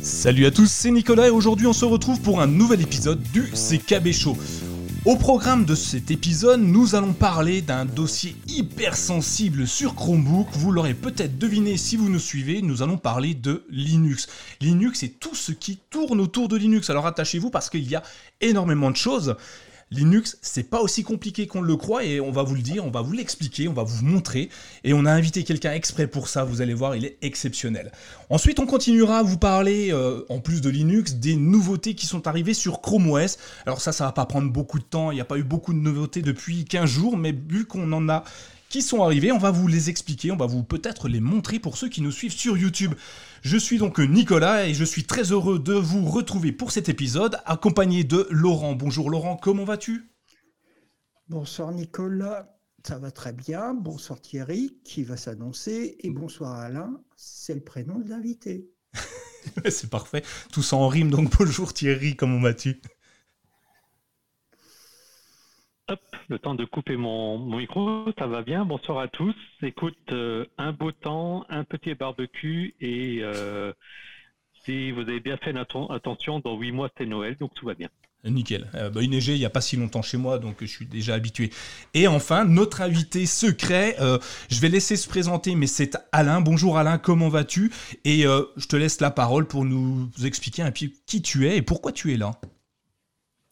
Salut à tous, c'est Nicolas et aujourd'hui on se retrouve pour un nouvel épisode du CKB Show. Au programme de cet épisode, nous allons parler d'un dossier hyper sensible sur Chromebook. Vous l'aurez peut-être deviné si vous nous suivez, nous allons parler de Linux. Linux et tout ce qui tourne autour de Linux. Alors attachez-vous parce qu'il y a énormément de choses. Linux, c'est pas aussi compliqué qu'on le croit et on va vous le dire, on va vous l'expliquer, on va vous montrer. Et on a invité quelqu'un exprès pour ça, vous allez voir, il est exceptionnel. Ensuite, on continuera à vous parler, euh, en plus de Linux, des nouveautés qui sont arrivées sur Chrome OS. Alors ça, ça va pas prendre beaucoup de temps, il n'y a pas eu beaucoup de nouveautés depuis 15 jours, mais vu qu'on en a qui sont arrivés. On va vous les expliquer, on va vous peut-être les montrer pour ceux qui nous suivent sur YouTube. Je suis donc Nicolas et je suis très heureux de vous retrouver pour cet épisode, accompagné de Laurent. Bonjour Laurent, comment vas-tu? Bonsoir Nicolas, ça va très bien. Bonsoir Thierry, qui va s'annoncer. Et bonsoir Alain, c'est le prénom de l'invité. c'est parfait, tout ça en rime, donc bonjour Thierry, comment vas-tu? Hop, le temps de couper mon, micro, ça va bien. Bonsoir à tous. Écoute, euh, un beau temps, un petit barbecue et euh, si vous avez bien fait attention, dans huit mois c'est Noël, donc tout va bien. Nickel. Euh, bah, il neigeait il n'y a pas si longtemps chez moi, donc je suis déjà habitué. Et enfin, notre invité secret, je vais laisser se présenter, mais c'est Alain. Bonjour Alain, comment vas-tu? Et je te laisse la parole pour nous expliquer un peu qui tu es et pourquoi tu es là.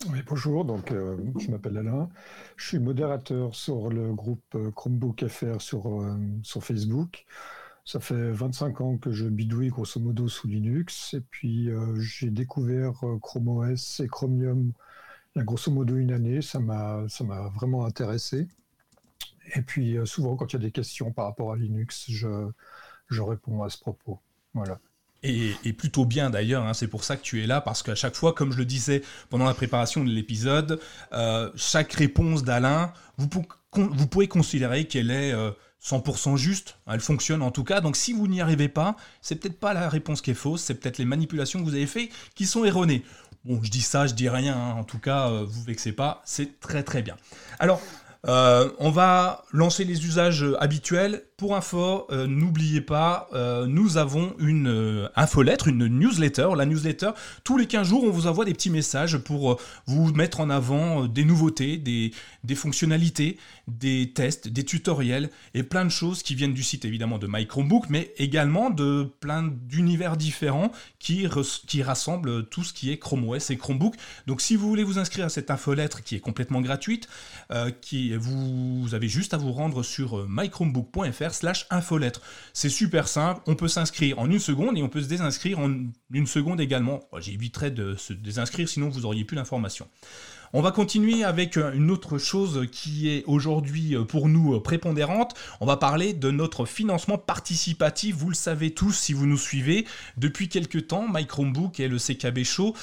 Bonjour, donc euh, je m'appelle Alain. Je suis modérateur sur le groupe euh, Chromebook FR sur, euh, sur Facebook. Ça fait 25 ans que je bidouille grosso modo sous Linux. Et puis j'ai découvert Chrome OS et Chromium il y a grosso modo une année. Ça m'a vraiment intéressé. Et puis souvent, quand il y a des questions par rapport à Linux, je, je réponds à ce propos. Voilà. Et, plutôt bien d'ailleurs, hein. c'est pour ça que tu es là, parce qu'à chaque fois, comme je le disais pendant la préparation de l'épisode, euh, chaque réponse d'Alain, vous, pouvez considérer qu'elle est 100% euh, juste, elle fonctionne en tout cas, donc si vous n'y arrivez pas, c'est peut-être pas la réponse qui est fausse, c'est peut-être les manipulations que vous avez faites qui sont erronées. Bon, je dis ça, je dis rien, hein. en tout cas, euh, vous vexez pas, c'est très très bien. Alors, on va lancer les usages habituels. Pour info, euh, n'oubliez pas, euh, nous avons une euh, infolettre, une newsletter. La newsletter, tous les 15 jours, on vous envoie des petits messages pour vous mettre en avant des nouveautés, des, fonctionnalités, des tests, des tutoriels et plein de choses qui viennent du site évidemment de My Chromebook, mais également de plein d'univers différents qui, qui rassemblent tout ce qui est Chrome OS et Chromebook. Donc si vous voulez vous inscrire à cette infolettre qui est complètement gratuite, qui, vous, vous avez juste à vous rendre sur mychromebook.fr slash infolettre. C'est super simple, on peut s'inscrire en une seconde et on peut se désinscrire en une seconde également. J'éviterai de se désinscrire, sinon vous auriez plus l'information. On va continuer avec euh, une autre chose qui est aujourd'hui euh, pour nous euh, prépondérante. On va parler de notre financement participatif. Vous le savez tous si vous nous suivez. Depuis quelques temps, My Chromebook et le CKB Show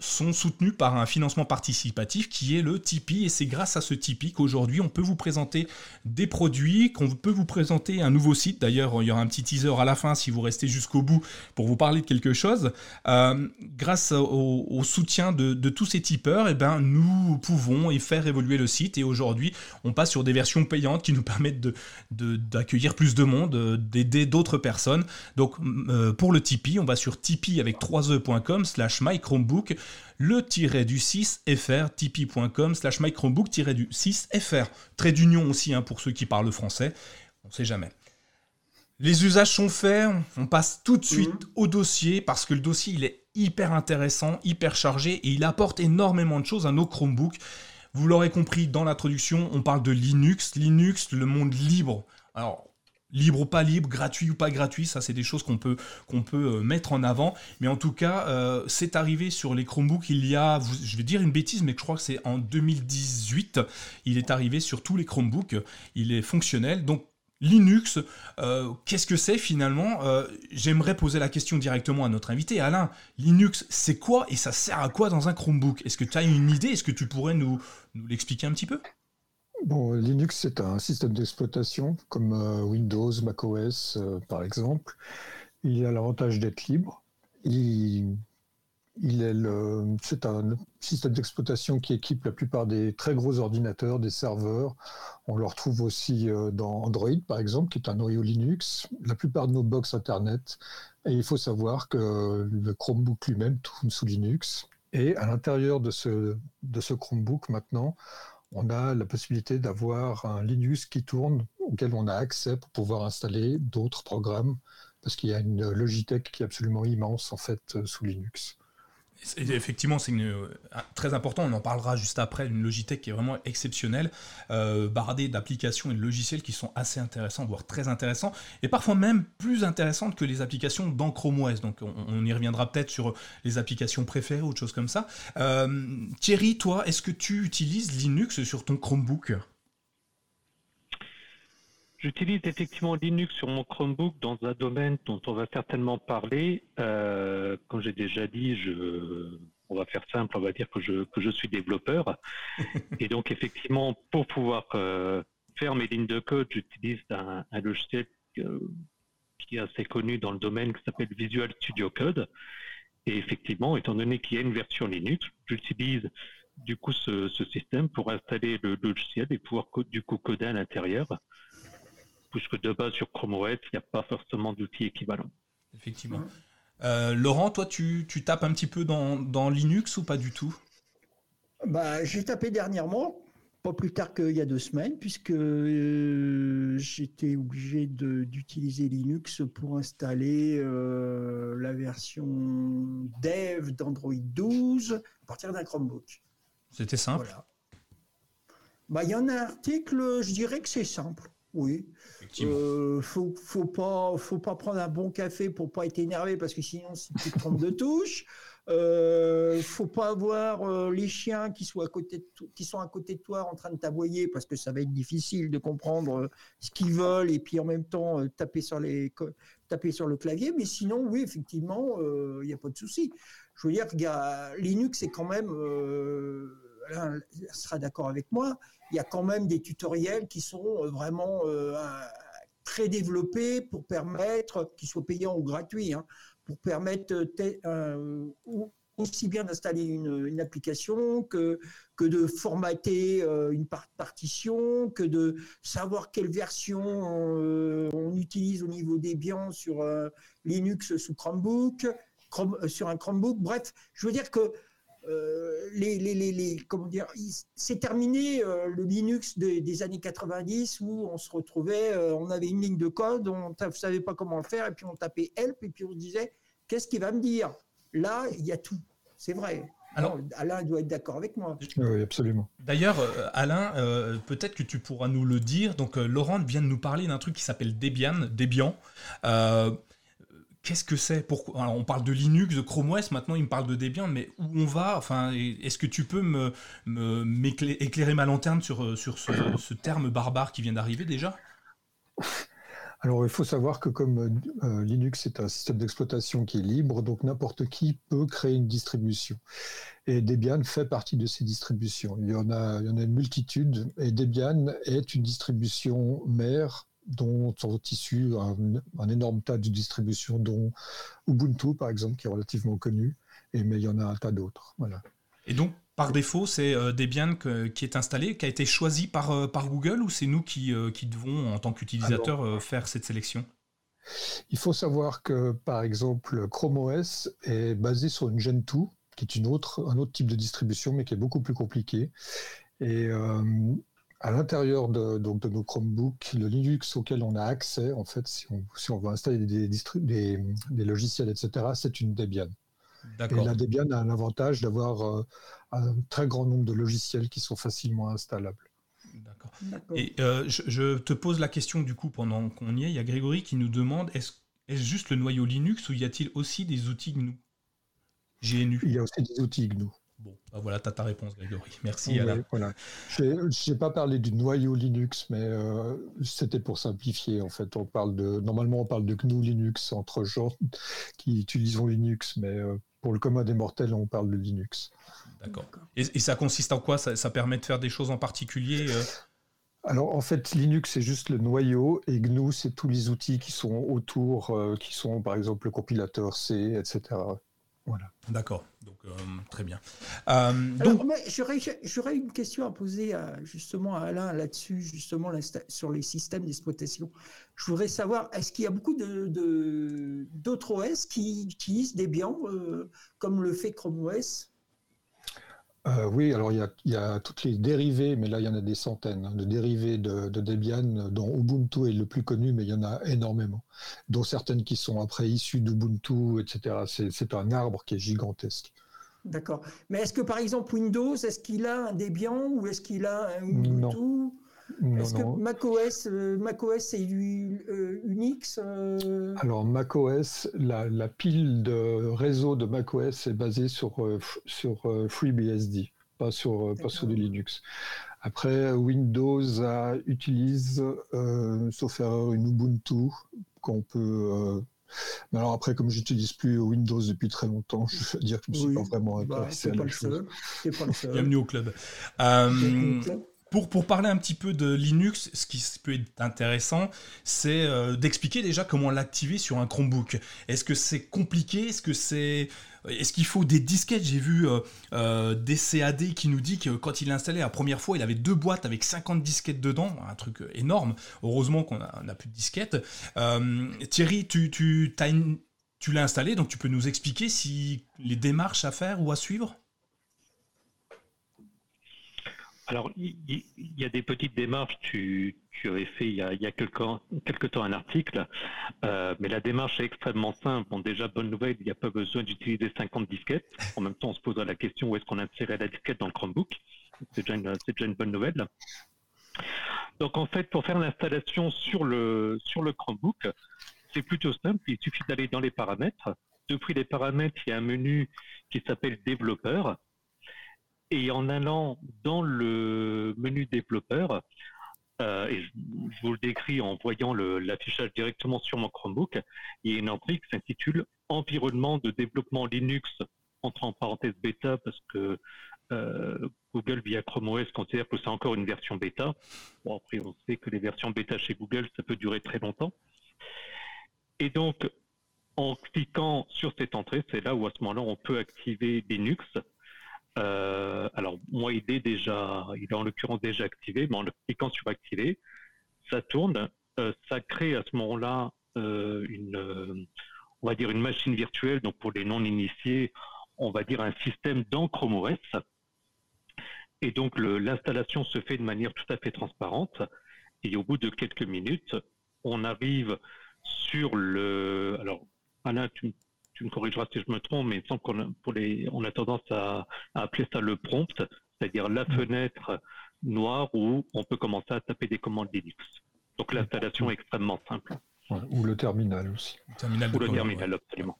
sont soutenus par un financement participatif qui est le Tipeee. Et c'est grâce à ce Tipeee qu'aujourd'hui on peut vous présenter des produits, qu'on peut vous présenter un nouveau site. D'ailleurs, il y aura un petit teaser à la fin si vous restez jusqu'au bout pour vous parler de quelque chose. grâce au, soutien de, tous ces tipeurs, eh ben, nous pouvons y faire évoluer le site. Et aujourd'hui, on passe sur des versions payantes qui nous permettent d'accueillir de, plus de monde, euh, d'aider d'autres personnes. Donc euh, pour le Tipeee, on va sur tipeee avec 3e.com slash mychromebook le tiré du 6 fr tipeee.com slash mychromebook du 6 fr trait d'union aussi hein, pour ceux qui parlent français on sait jamais les usages sont faits, on passe tout de suite mmh. au dossier parce que le dossier il est hyper intéressant, hyper chargé et il apporte énormément de choses à nos Chromebooks. Vous l'aurez compris dans l'introduction, on parle de Linux. Linux, le monde libre. Alors, libre ou pas libre, gratuit ou pas gratuit, ça c'est des choses qu'on peut, euh, mettre en avant. Mais en tout cas, euh, c'est arrivé sur les Chromebooks il y a, je vais dire une bêtise, mais je crois que c'est en 2018. Il est arrivé sur tous les Chromebooks. Il est fonctionnel. Donc Linux, euh, qu'est-ce que c'est finalement euh, J'aimerais poser la question directement à notre invité. Alain, Linux, c'est quoi et ça sert à quoi dans un Chromebook? Est-ce que tu as une idée? Est-ce que tu pourrais nous, l'expliquer un petit peu? Bon, Linux, c'est un système d'exploitation comme euh, Windows, macOS, par exemple. Il a l'avantage d'être libre. C'est un système d'exploitation qui équipe la plupart des très gros ordinateurs, des serveurs. On le retrouve aussi euh, dans Android, par exemple, qui est un noyau Linux, la plupart de nos box Internet. Et il faut savoir que le Chromebook lui-même tourne sous Linux. Et à l'intérieur de ce, de ce Chromebook, maintenant, on a la possibilité d'avoir un Linux qui tourne, auquel on a accès pour pouvoir installer d'autres programmes, parce qu'il y a une Logitech qui est absolument immense, en fait, euh, sous Linux. Effectivement, c'est euh, très important, on en parlera juste après, une Logitech qui est vraiment exceptionnelle, euh, bardée d'applications et de logiciels qui sont assez intéressants, voire très intéressants, et parfois même plus intéressantes que les applications dans Chrome OS. Donc on, y reviendra peut-être sur les applications préférées ou autre chose comme ça. Euh, Thierry, toi, est-ce que tu utilises Linux sur ton Chromebook? J'utilise effectivement Linux sur mon Chromebook dans un domaine dont on va certainement parler. Euh, comme j'ai déjà dit, je, on va faire simple, on va dire que je, que je suis développeur. Et donc effectivement, pour pouvoir euh, faire mes lignes de code, j'utilise un, logiciel euh, qui est assez connu dans le domaine qui s'appelle Visual Studio Code. Et effectivement, étant donné qu'il y a une version Linux, j'utilise du coup ce, ce, système pour installer le logiciel et pouvoir du coup coder à l'intérieur puisque de base sur Chrome OS, il n'y a pas forcément d'outils équivalents. Effectivement. Euh, Laurent, toi, tu, tapes un petit peu dans, Linux ou pas du tout? Bah, J'ai tapé dernièrement, pas plus tard qu'il y a deux semaines, puisque euh, j'étais obligé d'utiliser Linux pour installer euh, la version dev d'Android 12 à partir d'un Chromebook. C'était simple. Voilà. Bah, il y en a un article, je dirais que c'est simple. Oui. Euh, faut, faut pas, faut pas prendre un bon café pour pas être énervé parce que sinon tu te trompes de touche. Euh, faut pas avoir euh, les chiens qui sont à côté de qui sont à côté de toi en train de t'aboyer parce que ça va être difficile de comprendre euh, ce qu'ils veulent et puis en même temps taper sur les taper sur le clavier. Mais sinon, oui, effectivement, il n'y a pas de souci. Je veux dire, Linux est quand même, Sera d'accord avec moi il y a quand même des tutoriels qui sont euh, vraiment euh, très développés pour permettre, qu'ils soient payants ou gratuits, hein, pour permettre euh, aussi bien d'installer une, application que, que de formater une partition, que de savoir quelle version on, utilise au niveau des biens sur Linux sous Chromebook, sur un Chromebook. Bref, je veux dire que euh, les, les, les, comment dire, c'est terminé euh, le Linux des années 90 où on se retrouvait, euh, on avait une ligne de code, on ne savait pas comment le faire et puis on tapait help et puis on se disait qu'est-ce qu'il va me dire? Là, il y a tout, c'est vrai. Alors, Alain doit être d'accord avec moi. Oui, absolument. D'ailleurs, Alain, peut-être que tu pourras nous le dire. Donc, Laurent vient de nous parler d'un truc qui s'appelle Debian. Debian. Qu'est-ce que c'est On parle de Linux, de Chrome OS, maintenant il me parle de Debian, mais où on va enfin, Est-ce que tu peux me, éclairer ma lanterne sur, euh, ce, terme barbare qui vient d'arriver déjà? Alors, il faut savoir que comme euh, Linux est un système d'exploitation qui est libre, donc n'importe qui peut créer une distribution. Et Debian fait partie de ces distributions. Il y en a, il y en a une multitude, et Debian est une distribution mère dont sont issus un, énorme tas de distributions, dont Ubuntu, par exemple, qui est relativement connu, et, mais il y en a un tas d'autres. Voilà. Et donc, par défaut, c'est euh, Debian qui est installé, qui a été choisi par, euh, par Google, ou c'est nous qui, euh, qui, devons, en tant qu'utilisateurs, faire cette sélection? Il faut savoir que, par exemple, Chrome OS est basé sur une Gen 2, qui est une autre, un autre type de distribution, mais qui est beaucoup plus compliqué. Et à l'intérieur de, donc de nos Chromebooks, le Linux auquel on a accès, en fait, si on, si on veut installer des, des, des logiciels, etc., c'est une Debian. Et la Debian a l'avantage d'avoir euh, un très grand nombre de logiciels qui sont facilement installables. D'accord. Et euh, je, te pose la question du coup pendant qu'on y est. Il y a Grégory qui nous demande est-ce est juste le noyau Linux ou y a-t-il aussi des outils GNU GNU? Il y a aussi des outils GNU. Bon, bah voilà, tu as ta réponse, Grégory. Merci, Alain. Voilà. Je n'ai pas parlé du noyau Linux, mais euh, c'était pour simplifier. En fait, on parle de, normalement, on parle de GNU Linux entre gens qui utilisent Linux, mais euh, pour le commun des mortels, on parle de Linux. D'accord. Et, ça consiste en quoi? Ça, permet de faire des choses en particulier euh? Alors en fait, Linux c'est juste le noyau et GNU c'est tous les outils qui sont autour, qui sont par exemple le compilateur C, etc. Voilà. D'accord. Donc très bien. j'aurais une question à poser justement à Alain là-dessus, justement sur les systèmes d'exploitation. Je voudrais savoir, est-ce qu'il y a beaucoup de, d'autres OS qui utilisent Debian, comme le fait Chrome OS euh, oui, alors il y, a, toutes les dérivés, mais là il y en a des centaines hein, de dérivés de, Debian, dont Ubuntu est le plus connu, mais il y en a énormément, dont certaines qui sont après issues d'Ubuntu, etc. C'est un arbre qui est gigantesque. D'accord. Mais est-ce que par exemple Windows, est-ce qu'il a un Debian ou est-ce qu'il a un Ubuntu? Est-ce que macOS, euh, macOS c'est euh, Unix euh? Alors macOS, la, la, pile de réseau de macOS est basée sur, sur FreeBSD, pas sur, pas sur du Linux. Après, Windows utilise, sauf erreur, une Ubuntu qu'on peut mais alors après, comme j'utilise plus Windows depuis très longtemps, je veux dire que je ne me suis pas vraiment bah, intéressé à la chose. Bienvenue au club. Euh, pour, pour, parler un petit peu de Linux, ce qui peut être intéressant, c'est euh, d'expliquer déjà comment l'activer sur un Chromebook. Est-ce que c'est compliqué? Est-ce que c'est est-ce qu'il faut des disquettes? J'ai vu euh, euh, des CAD qui nous dit que quand il l'a installé la première fois, il avait deux boîtes avec 50 disquettes dedans, un truc énorme. Heureusement qu'on n'a plus de disquettes. Thierry, tu, tu, tu l'as installé, donc tu peux nous expliquer si les démarches à faire ou à suivre? Alors, il y, a des petites démarches. Tu, avais fait il y a, quelque, temps un article, euh, mais la démarche est extrêmement simple. Bon, déjà, bonne nouvelle, il n'y a pas besoin d'utiliser 50 disquettes. En même temps, on se posera la question où est-ce qu'on insérait la disquette dans le Chromebook? C'est déjà, une bonne nouvelle. Donc, en fait, pour faire l'installation sur le, sur le Chromebook, c'est plutôt simple. Il suffit d'aller dans les paramètres. Depuis les paramètres, il y a un menu qui s'appelle développeur et en allant dans le menu développeur, euh, et je, vous le décris en voyant l'affichage directement sur mon Chromebook, il y a une entrée qui s'intitule Environnement de développement Linux, entre en parenthèse bêta parce que euh, Google via Chrome OS considère que c'est encore une version bêta. Bon, après, on sait que les versions bêta chez Google, ça peut durer très longtemps. Et donc, en cliquant sur cette entrée, c'est là où à ce moment-là, on peut activer Linux euh, alors, moi, il est déjà, il est en l'occurrence déjà activé, mais en le cliquant sur activer, ça tourne, euh, ça crée à ce moment-là euh, une, on va dire une machine virtuelle. Donc, pour les non-initiés, on va dire un système dans Chrome OS. Et donc, l'installation se fait de manière tout à fait transparente. Et au bout de quelques minutes, on arrive sur le. Alors, Alain, tu, tu me corrigeras si je me trompe, mais il semble qu'on a, pour les, on a tendance à, appeler ça le prompt, c'est-à-dire la mm. fenêtre noire où on peut commencer à taper des commandes Linux. Donc l'installation est extrêmement simple. ou le terminal aussi. terminal ou le terminal, absolument.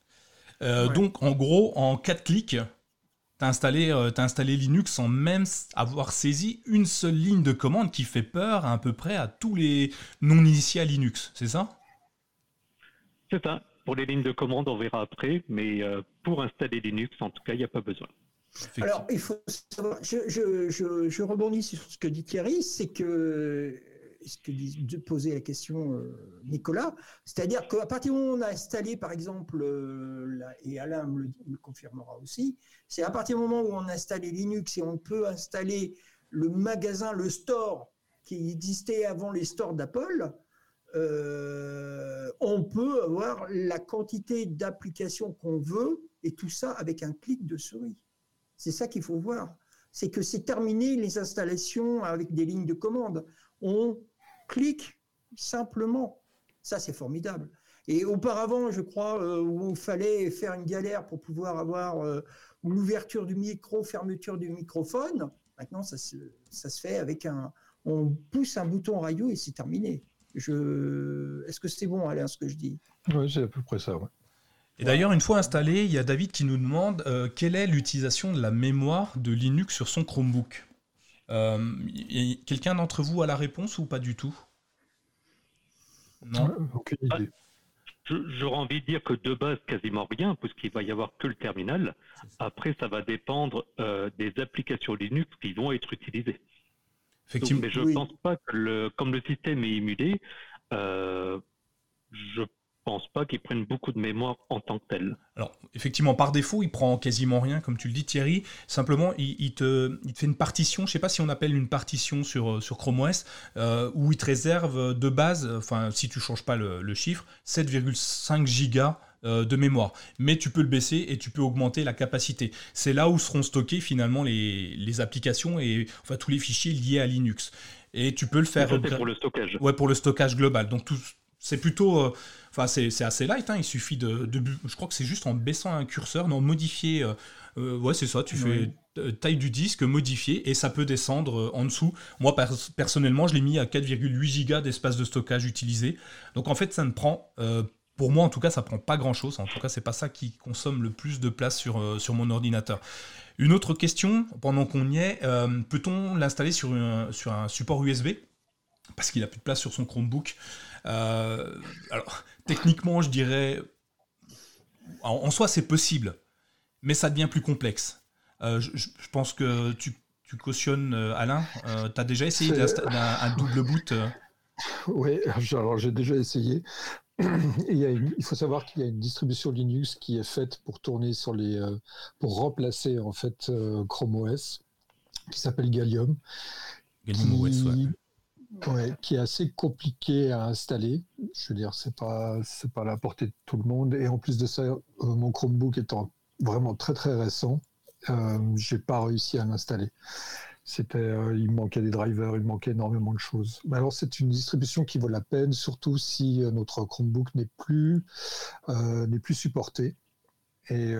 Euh, donc en gros, en quatre clics, tu as, installé, euh, installé Linux sans même avoir saisi une seule ligne de commande qui fait peur à, à peu près à tous les non-initiés à Linux, c'est ça? C'est ça. Pour les lignes de commande, on verra après, mais euh, pour installer Linux, en tout cas, il n'y a pas besoin. Alors, il faut savoir, je, rebondis sur ce que dit Thierry, c'est que ce que de poser la question euh, Nicolas, c'est-à-dire qu'à partir du moment où on a installé, par exemple, euh, et Alain me le, confirmera aussi, c'est à partir du moment où on a installé Linux et on peut installer le magasin, le store qui existait avant les stores d'Apple, euh, on peut avoir la quantité d'applications qu'on veut et tout ça avec un clic de souris. C'est ça qu'il faut voir. C'est que c'est terminé les installations avec des lignes de commande. On clique simplement. Ça, c'est formidable. Et auparavant, je crois, euh, où il fallait faire une galère pour pouvoir avoir euh, l'ouverture du micro, fermeture du microphone, maintenant, ça se, ça se fait avec un. On pousse un bouton radio et c'est terminé. Je... Est-ce que c'est bon, Alain, ce que je dis? Oui, c'est à peu près ça. Et d'ailleurs, une fois installé, il y a David qui nous demande euh, quelle est l'utilisation de la mémoire de Linux sur son Chromebook? Euh, quelqu'un d'entre vous a la réponse ou pas du tout? Non Aucune idée. Ah, j'aurais envie de dire que de base, quasiment rien, puisqu'il va y avoir que le terminal. Après, ça va dépendre euh, des applications Linux qui vont être utilisées mais je ne pense pas que, le, comme le système est émulé, euh, je pense pas qu'il prenne beaucoup de mémoire en tant que tel. Alors, effectivement, par défaut, il prend quasiment rien, comme tu le dis, Thierry. Simplement, il, te, fait une partition, je sais pas si on appelle une partition sur, euh, sur Chrome OS, euh, où il te réserve de base, enfin, si tu changes pas le, chiffre, 7,5 gigas de mémoire. Mais tu peux le baisser et tu peux augmenter la capacité. C'est là où seront stockées finalement les, les, applications et enfin tous les fichiers liés à Linux. Et tu peux le faire. pour le stockage. Ouais, pour le stockage global. Donc tout, c'est plutôt. Euh, enfin, c'est assez light. Hein. Il suffit de, Je crois que c'est juste en baissant un curseur, non, modifier. Euh, euh, ouais, c'est ça. Tu fais taille du disque, modifier, et ça peut descendre en dessous. Moi, personnellement, je l'ai mis à 4,8 gigas d'espace de stockage utilisé. Donc en fait, ça ne prend. Pour moi, en tout cas, ça prend pas grand chose. En tout cas, c'est pas ça qui consomme le plus de place sur, sur mon ordinateur. Une autre question, pendant qu'on y est, peut-on l'installer sur, sur un support USB Parce qu'il a plus de place sur son Chromebook. Euh, alors, techniquement, je dirais, en, soi, c'est possible, mais ça devient plus complexe. Euh, je, pense que tu, cautionnes, euh, Alain. tu as déjà essayé un, un, double boot Oui, alors j'ai déjà essayé. Il, il, faut savoir qu'il y a une distribution Linux qui est faite pour tourner sur les, pour remplacer en fait Chrome OS, qui s'appelle Gallium. Gallium OS, ouais qui est assez compliqué à installer. Je veux dire, c'est pas c'est pas à la portée de tout le monde. Et en plus de ça, euh, mon Chromebook étant vraiment très très récent, euh, j'ai pas réussi à l'installer. C'était, euh, il manquait des drivers, il manquait énormément de choses. Mais alors c'est une distribution qui vaut la peine, surtout si euh, notre Chromebook n'est plus n'est plus supporté. Et,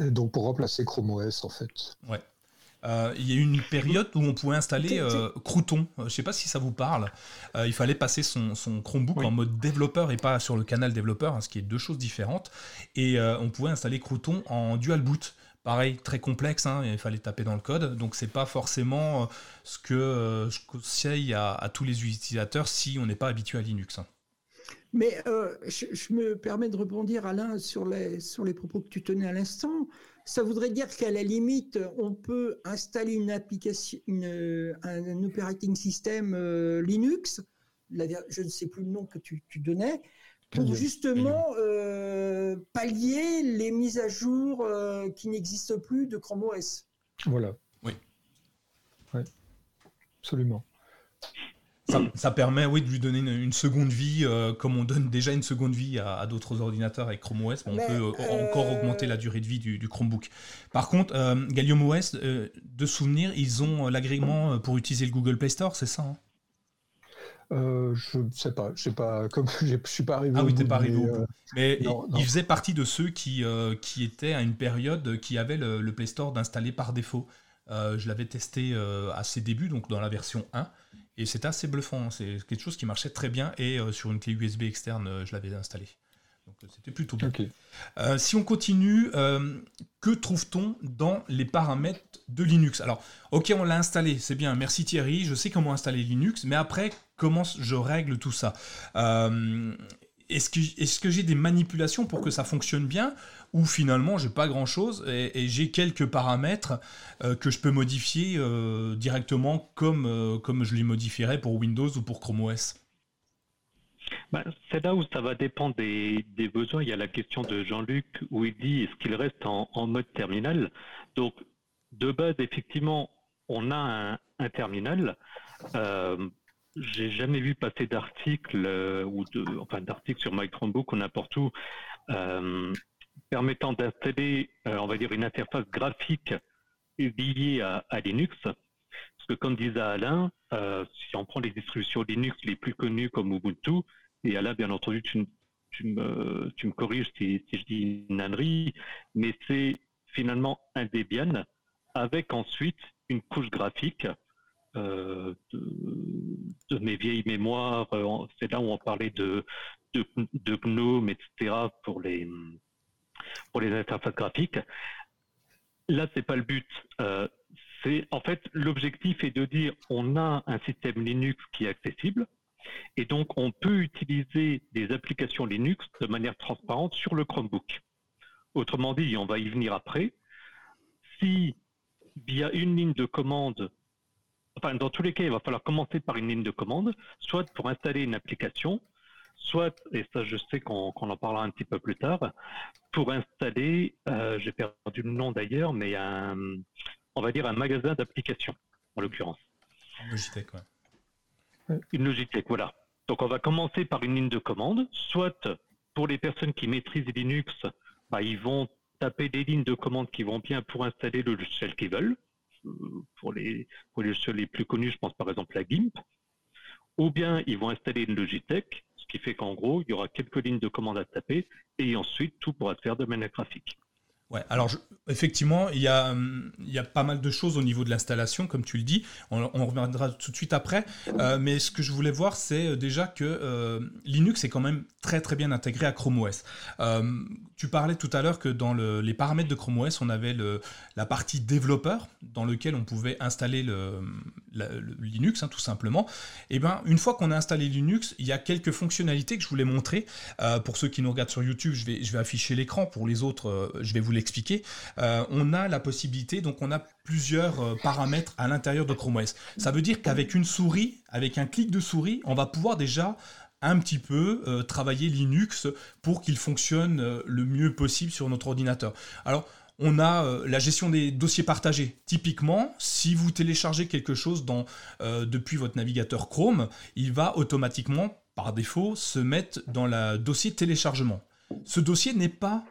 et, donc pour remplacer Chrome OS en fait. Ouais. Euh, il y a eu une période où on pouvait installer euh, Crouton. Euh, je ne sais pas si ça vous parle. il fallait passer son, Chromebook en mode développeur et pas sur le canal développeur, hein, ce qui est deux choses différentes. Et on pouvait installer Crouton en dual boot. Pareil, très complexe, hein, il fallait taper dans le code. Donc c'est pas forcément ce que je conseille à, tous les utilisateurs si on n'est pas habitué à Linux. Hein. Mais je, me permets de rebondir, Alain, sur les, propos que tu tenais à l'instant. Ça voudrait dire qu'à la limite, on peut installer une application, un, operating system euh, Linux, je ne sais plus le nom que tu, donnais, pour justement euh, pallier les mises à jour euh, qui n'existent plus de Chrome OS. Voilà. Oui. Oui, absolument. Ça, permet oui, de lui donner une, seconde vie, euh, comme on donne déjà une seconde vie à, d'autres ordinateurs avec Chrome OS, on peut euh, encore augmenter la durée de vie du, Chromebook. Par contre, euh, Gallium OS, de souvenir, ils ont l'agrément pour utiliser le Google Play Store, c'est ça hein? Je ne sais pas, je sais pas, comme je suis pas arrivé. Ah oui, t'es pas arrivé au bout. Mais il faisait partie de ceux qui, qui étaient à une période qui avaient le, le Play Store d'installer par défaut. je l'avais testé à ses débuts, donc dans la version 1. Et c'était assez bluffant. Hein. C'est quelque chose qui marchait très bien. Et euh, sur une clé USB externe, euh, je l'avais installé. Donc euh, c'était plutôt bien. si on continue, que trouve-t-on dans les paramètres de Linux? Alors, ok, on l'a installé, c'est bien, merci Thierry, je sais comment installer Linux, mais après, comment je règle tout ça? Est-ce que, est que j'ai des manipulations pour que ça fonctionne bien où finalement j'ai pas grand chose et, j'ai quelques paramètres euh, que je peux modifier euh, directement comme, euh, comme je les modifierais pour Windows ou pour Chrome OS. Ben, c'est là où ça va dépendre des, besoins. Il y a la question de Jean-Luc où il dit est-ce qu'il reste en, mode terminal? Donc, de base, effectivement, on a un, terminal. Euh, j'ai jamais vu passer d'articles ou de, enfin sur My Chromebook ou n'importe où permettant d'installer, euh, on va dire, une interface graphique liée à, Linux. Que comme disait Alain, euh, si on prend les distributions Linux les plus connues comme Ubuntu, et Alain, bien entendu, tu, me, corriges si, je dis une mais c'est finalement un Debian avec ensuite une couche graphique euh, de, mes vieilles mémoires. C'est là où on parlait de, GNOME, etc. pour les, interfaces graphiques. Là, c'est pas le but. Euh, c'est en fait l'objectif est de dire on a un système Linux qui est accessible et donc on peut utiliser des applications Linux de manière transparente sur le Chromebook. Autrement dit, on va y venir après. Si via une ligne de commande, enfin dans tous les cas, il va falloir commencer par une ligne de commande, soit pour installer une application, soit, et ça je sais qu'on en parlera un petit peu plus tard, pour installer, euh, j'ai perdu le nom d'ailleurs, mais un, on va dire un magasin d'applications, en l'occurrence. Une Logitech, Une Logitech, voilà. Donc on va commencer par une ligne de commande, soit pour les personnes qui maîtrisent Linux, bah, ils vont taper des lignes de commande qui vont bien pour installer le logiciel qu'ils veulent. Pour les, pour les logiciels les plus connus, je pense par exemple à GIMP. Ou bien ils vont installer une Logitech, ce qui fait qu'en gros, il y aura quelques lignes de commande à taper et ensuite tout pourra se faire de manière graphique. Ouais, alors effectivement, il y, a, hum, il y a pas mal de choses au niveau de l'installation, comme tu le dis. On, reviendra tout de suite après. Euh, mais ce que je voulais voir, c'est euh, déjà que euh, Linux est quand même très très bien intégré à Chrome OS. tu parlais tout à l'heure que dans les paramètres de Chrome OS, on avait la partie développeur dans lequel on pouvait installer le, Linux, hein, tout simplement. Eh bien, une fois qu'on a installé Linux, il y a quelques fonctionnalités que je voulais montrer. pour ceux qui nous regardent sur YouTube, je vais, afficher l'écran. Pour les autres, je vais vous expliquer, euh, on a la possibilité, donc on a plusieurs euh, paramètres à l'intérieur de Chrome OS. Ça veut dire qu'avec une souris, avec un clic de souris, on va pouvoir déjà un petit peu euh, travailler Linux pour qu'il fonctionne le mieux possible sur notre ordinateur. Alors, on a la gestion des dossiers partagés. Typiquement, si vous téléchargez quelque chose dans, depuis votre navigateur Chrome, il va automatiquement, par défaut, se mettre dans le dossier téléchargement. Ce dossier n'est pas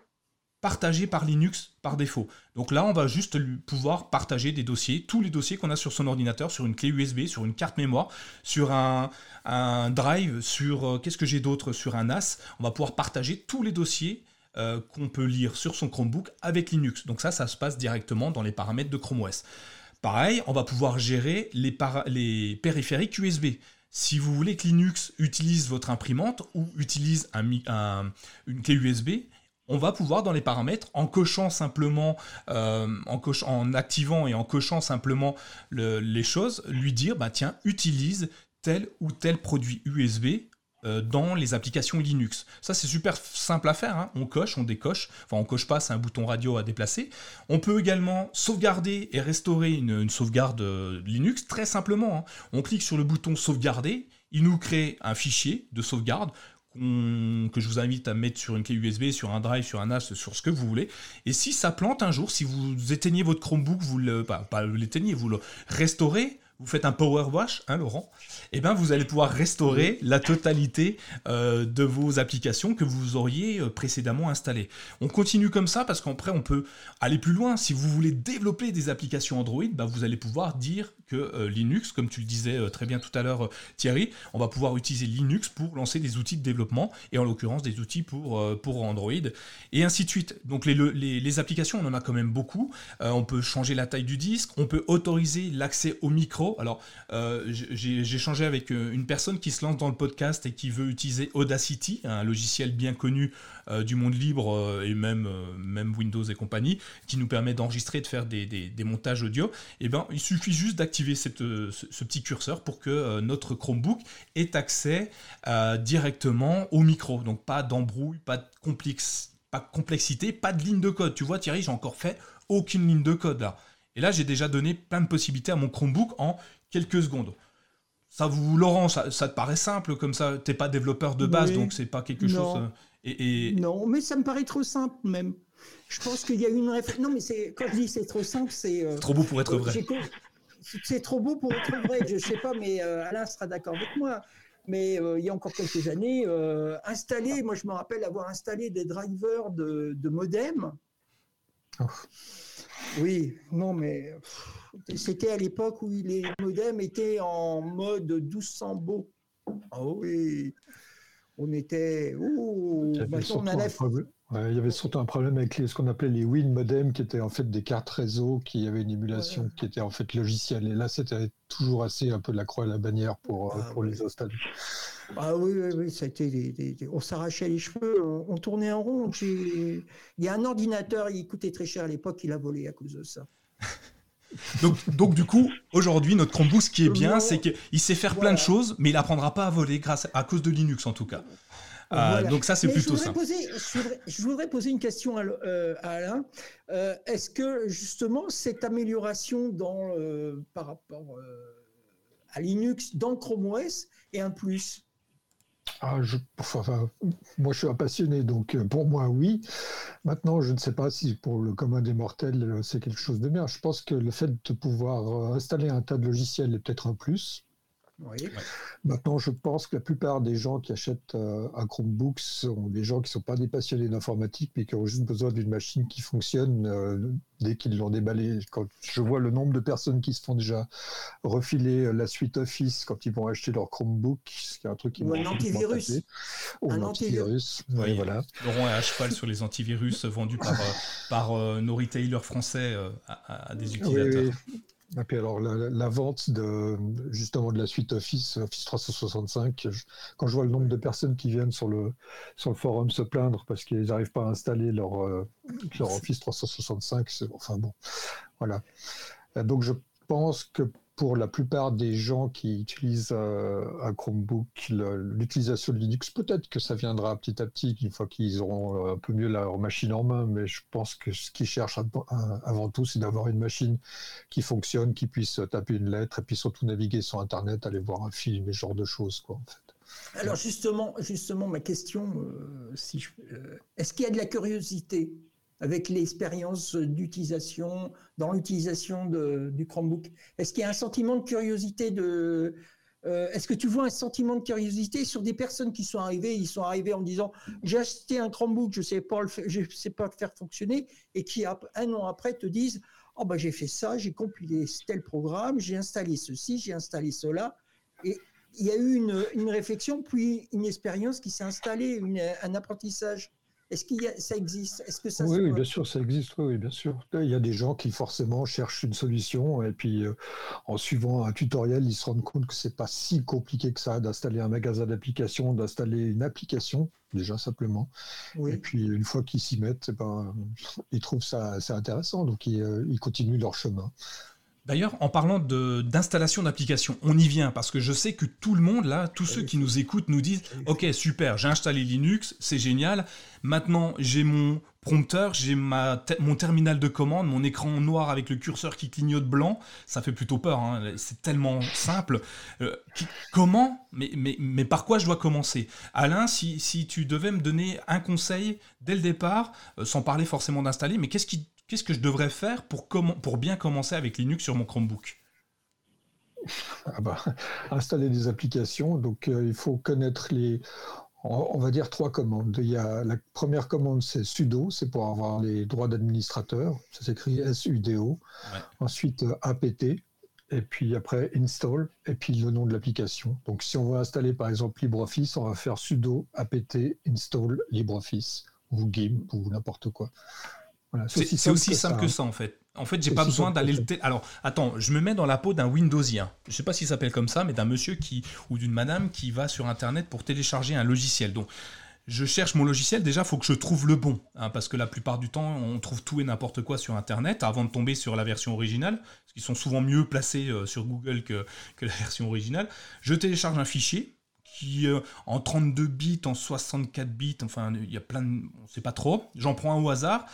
partagé par Linux par défaut. Donc là, on va juste pouvoir partager des dossiers, tous les dossiers qu'on a sur son ordinateur, sur une clé USB, sur une carte mémoire, sur un, drive, sur euh, qu'est-ce que j'ai d'autre, sur un NAS. On va pouvoir partager tous les dossiers euh, qu'on peut lire sur son Chromebook avec Linux. Donc ça, ça se passe directement dans les paramètres de Chrome OS. Pareil, on va pouvoir gérer les, périphériques USB. Si vous voulez que Linux utilise votre imprimante ou utilise une clé USB, on va pouvoir dans les paramètres, en cochant simplement, euh, en, activant et en cochant simplement les choses, lui dire, bah tiens, utilise tel ou tel produit USB dans les applications Linux. Ça, c'est super simple à faire. Hein. On coche, on décoche. Enfin, on coche pas, c'est un bouton radio à déplacer. On peut également sauvegarder et restaurer une, sauvegarde euh, Linux très simplement. Hein. On clique sur le bouton sauvegarder. Il nous crée un fichier de sauvegarde que je vous invite à mettre sur une clé USB, sur un drive, sur un NAS, sur ce que vous voulez. Et si ça plante un jour, si vous éteignez votre Chromebook, vous le, pas, pas l'éteignez, vous le restaurez, vous faites un power wash, hein, Laurent, et eh ben vous allez pouvoir restaurer la totalité euh, de vos applications que vous auriez euh, précédemment installées. On continue comme ça parce qu'après on peut aller plus loin. Si vous voulez développer des applications Android, bah, vous allez pouvoir dire que euh, Linux, comme tu le disais très bien tout à l'heure Thierry, on va pouvoir utiliser Linux pour lancer des outils de développement et en l'occurrence des outils pour, pour Android et ainsi de suite. Donc les, les, les applications, on en a quand même beaucoup. on peut changer la taille du disque, on peut autoriser l'accès au micro alors, euh, j'ai échangé avec euh, une personne qui se lance dans le podcast et qui veut utiliser Audacity, un logiciel bien connu euh, du monde libre et même, même Windows et compagnie, qui nous permet d'enregistrer et de faire des, montages audio. Et eh ben, il suffit juste d'activer ce, ce, petit curseur pour que notre Chromebook ait accès directement au micro. Donc, pas d'embrouille, pas de pas de complexité, pas de ligne de code. Tu vois, Thierry, j'ai encore fait aucune ligne de code là. Et là, j'ai déjà donné plein de possibilités à mon Chromebook en quelques secondes. Ça vous, Laurent, ça, te paraît simple comme ça? T'es pas développeur de base, donc c'est pas quelque chose. Euh, et, Non, mais ça me paraît trop simple même. Je pense qu'il y a une réflexion. Non, mais c'est quand je dis c'est trop simple, c'est. Euh, trop beau pour être vrai. C'est trop beau pour être vrai. Je sais pas, mais euh, Alain sera d'accord avec moi. Mais il y a encore quelques années, installer, moi je me rappelle avoir installé des drivers de, de modem. Oh. Oui, non, mais c'était à l'époque où les modems étaient en mode 1200 beaux. Ah oui, on était. Il, y avait surtout un problème avec ce qu'on appelait les Win modems, qui étaient en fait des cartes réseau qui avaient une émulation qui était en fait logicielle. Et là, c'était toujours assez un peu la croix à la bannière pour, ah pour les installer. Ah oui, oui, oui, ça a été des, on s'arrachait les cheveux, on, tournait en rond. Il y a un ordinateur, il coûtait très cher à l'époque, il a volé à cause de ça. donc, donc, du coup, aujourd'hui, notre Chromebook, ce qui est bien, c'est qu'il sait faire plein de choses, mais il n'apprendra pas à voler grâce à cause de Linux en tout cas. Euh, donc ça, c'est plutôt ça. Je, voudrais, poser une question à, euh, Alain. Euh, est-ce que justement cette amélioration dans, par rapport à Linux dans Chrome OS est un plus? Ah, je, moi, je suis un passionné, donc euh, pour moi, oui. Maintenant, je ne sais pas si pour le commun des mortels, euh, c'est quelque chose de bien. Je pense que le fait de pouvoir installer un tas de logiciels est peut-être un plus. Maintenant, je pense que la plupart des gens qui achètent euh, un Chromebook sont des gens qui ne sont pas des passionnés d'informatique, mais qui ont juste besoin d'une machine qui fonctionne euh, dès qu'ils l'ont déballé. Quand je vois le nombre de personnes qui se font déjà refiler la suite Office quand ils vont acheter leur Chromebook, c'est un truc qui Ou un antivirus. Ou un, antivirus. Oui, voilà. Laurent est à cheval sur les antivirus vendus par, euh, par nos retailers français à, des utilisateurs. Et puis alors la, vente de justement de la suite Office, Office 365, quand je vois le nombre de personnes qui viennent sur le sur le forum se plaindre parce qu'ils n'arrivent pas à installer leur, euh, leur Office 365, enfin bon, voilà. Donc je pense que pour la plupart des gens qui utilisent euh, un Chromebook, l'utilisation de Linux, peut-être que ça viendra petit à petit, une fois qu'ils auront euh, un peu mieux leur machine en main, mais je pense que ce qu'ils cherchent avant tout, c'est d'avoir une machine qui fonctionne, qui puisse taper une lettre et puis surtout naviguer sur Internet, aller voir un film et ce genre de choses, quoi, en fait. Alors justement, justement, ma question, euh, est-ce qu'il y a de la curiosité avec l'expérience d'utilisation, dans l'utilisation du Chromebook Est-ce qu'il y a un sentiment de curiosité. Euh, est-ce que tu vois un sentiment de curiosité sur des personnes qui sont arrivées, ils sont arrivés en disant j'ai acheté un Chromebook, je je sais pas le faire fonctionner, et qui un an après te disent oh ben j'ai fait ça, j'ai compilé tel programme, j'ai installé ceci, j'ai installé cela, et il y a eu une réflexion puis une expérience qui s'est installée, un apprentissage. Est-ce que ça existe? Est-ce que ça oui, oui, bien sûr, ça existe. Oui, bien sûr. Il y a des gens qui forcément cherchent une solution et puis euh, en suivant un tutoriel, ils se rendent compte que c'est pas si compliqué que ça d'installer un magasin d'applications, d'installer une application déjà simplement. Oui. Et puis une fois qu'ils s'y mettent, eh ben, ils trouvent ça assez intéressant, donc ils, euh, ils continuent leur chemin. D'ailleurs, en parlant d'installation d'applications, on y vient parce que je sais que tout le monde, là, tous ceux qui nous écoutent nous disent Ok, super, j'ai installé Linux, c'est génial. Maintenant, j'ai mon prompteur, j'ai mon terminal de commande, mon écran noir avec le curseur qui clignote blanc. Ça fait plutôt peur, hein, c'est tellement simple. Euh, comment mais, mais, mais, par quoi je dois commencer? Alain, si, si, tu devais me donner un conseil dès le départ, euh, sans parler forcément d'installer, mais qu'est-ce qui qu'est-ce que je devrais faire pour, pour bien commencer avec Linux sur mon Chromebook? Ah bah, Installer des applications, donc euh, il faut connaître les, on va dire trois commandes. Il y a, la première commande, c'est sudo, c'est pour avoir les droits d'administrateur, ça s'écrit sudo. Ensuite, euh, apt, et puis après install, et puis le nom de l'application. Donc si on veut installer par exemple LibreOffice, on va faire sudo apt install LibreOffice, ou GIMP, ou n'importe quoi c'est aussi, simple, que, ça. en fait. En fait, j'ai pas besoin d'aller le. Alors, attends, je me mets dans la peau d'un Windowsien. Je sais pas s'il s'appelle comme ça, mais d'un monsieur qui ou d'une madame qui va sur Internet pour télécharger un logiciel. Donc, je cherche mon logiciel. Déjà, il faut que je trouve le bon, hein, parce que la plupart du temps, on trouve tout et n'importe quoi sur Internet avant de tomber sur la version originale, parce qu'ils sont souvent mieux placés euh, sur Google que, que la version originale. Je télécharge un fichier qui euh, en 32 bits, en 64 bits, enfin il y a plein de... on sait pas trop. J'en prends un au hasard.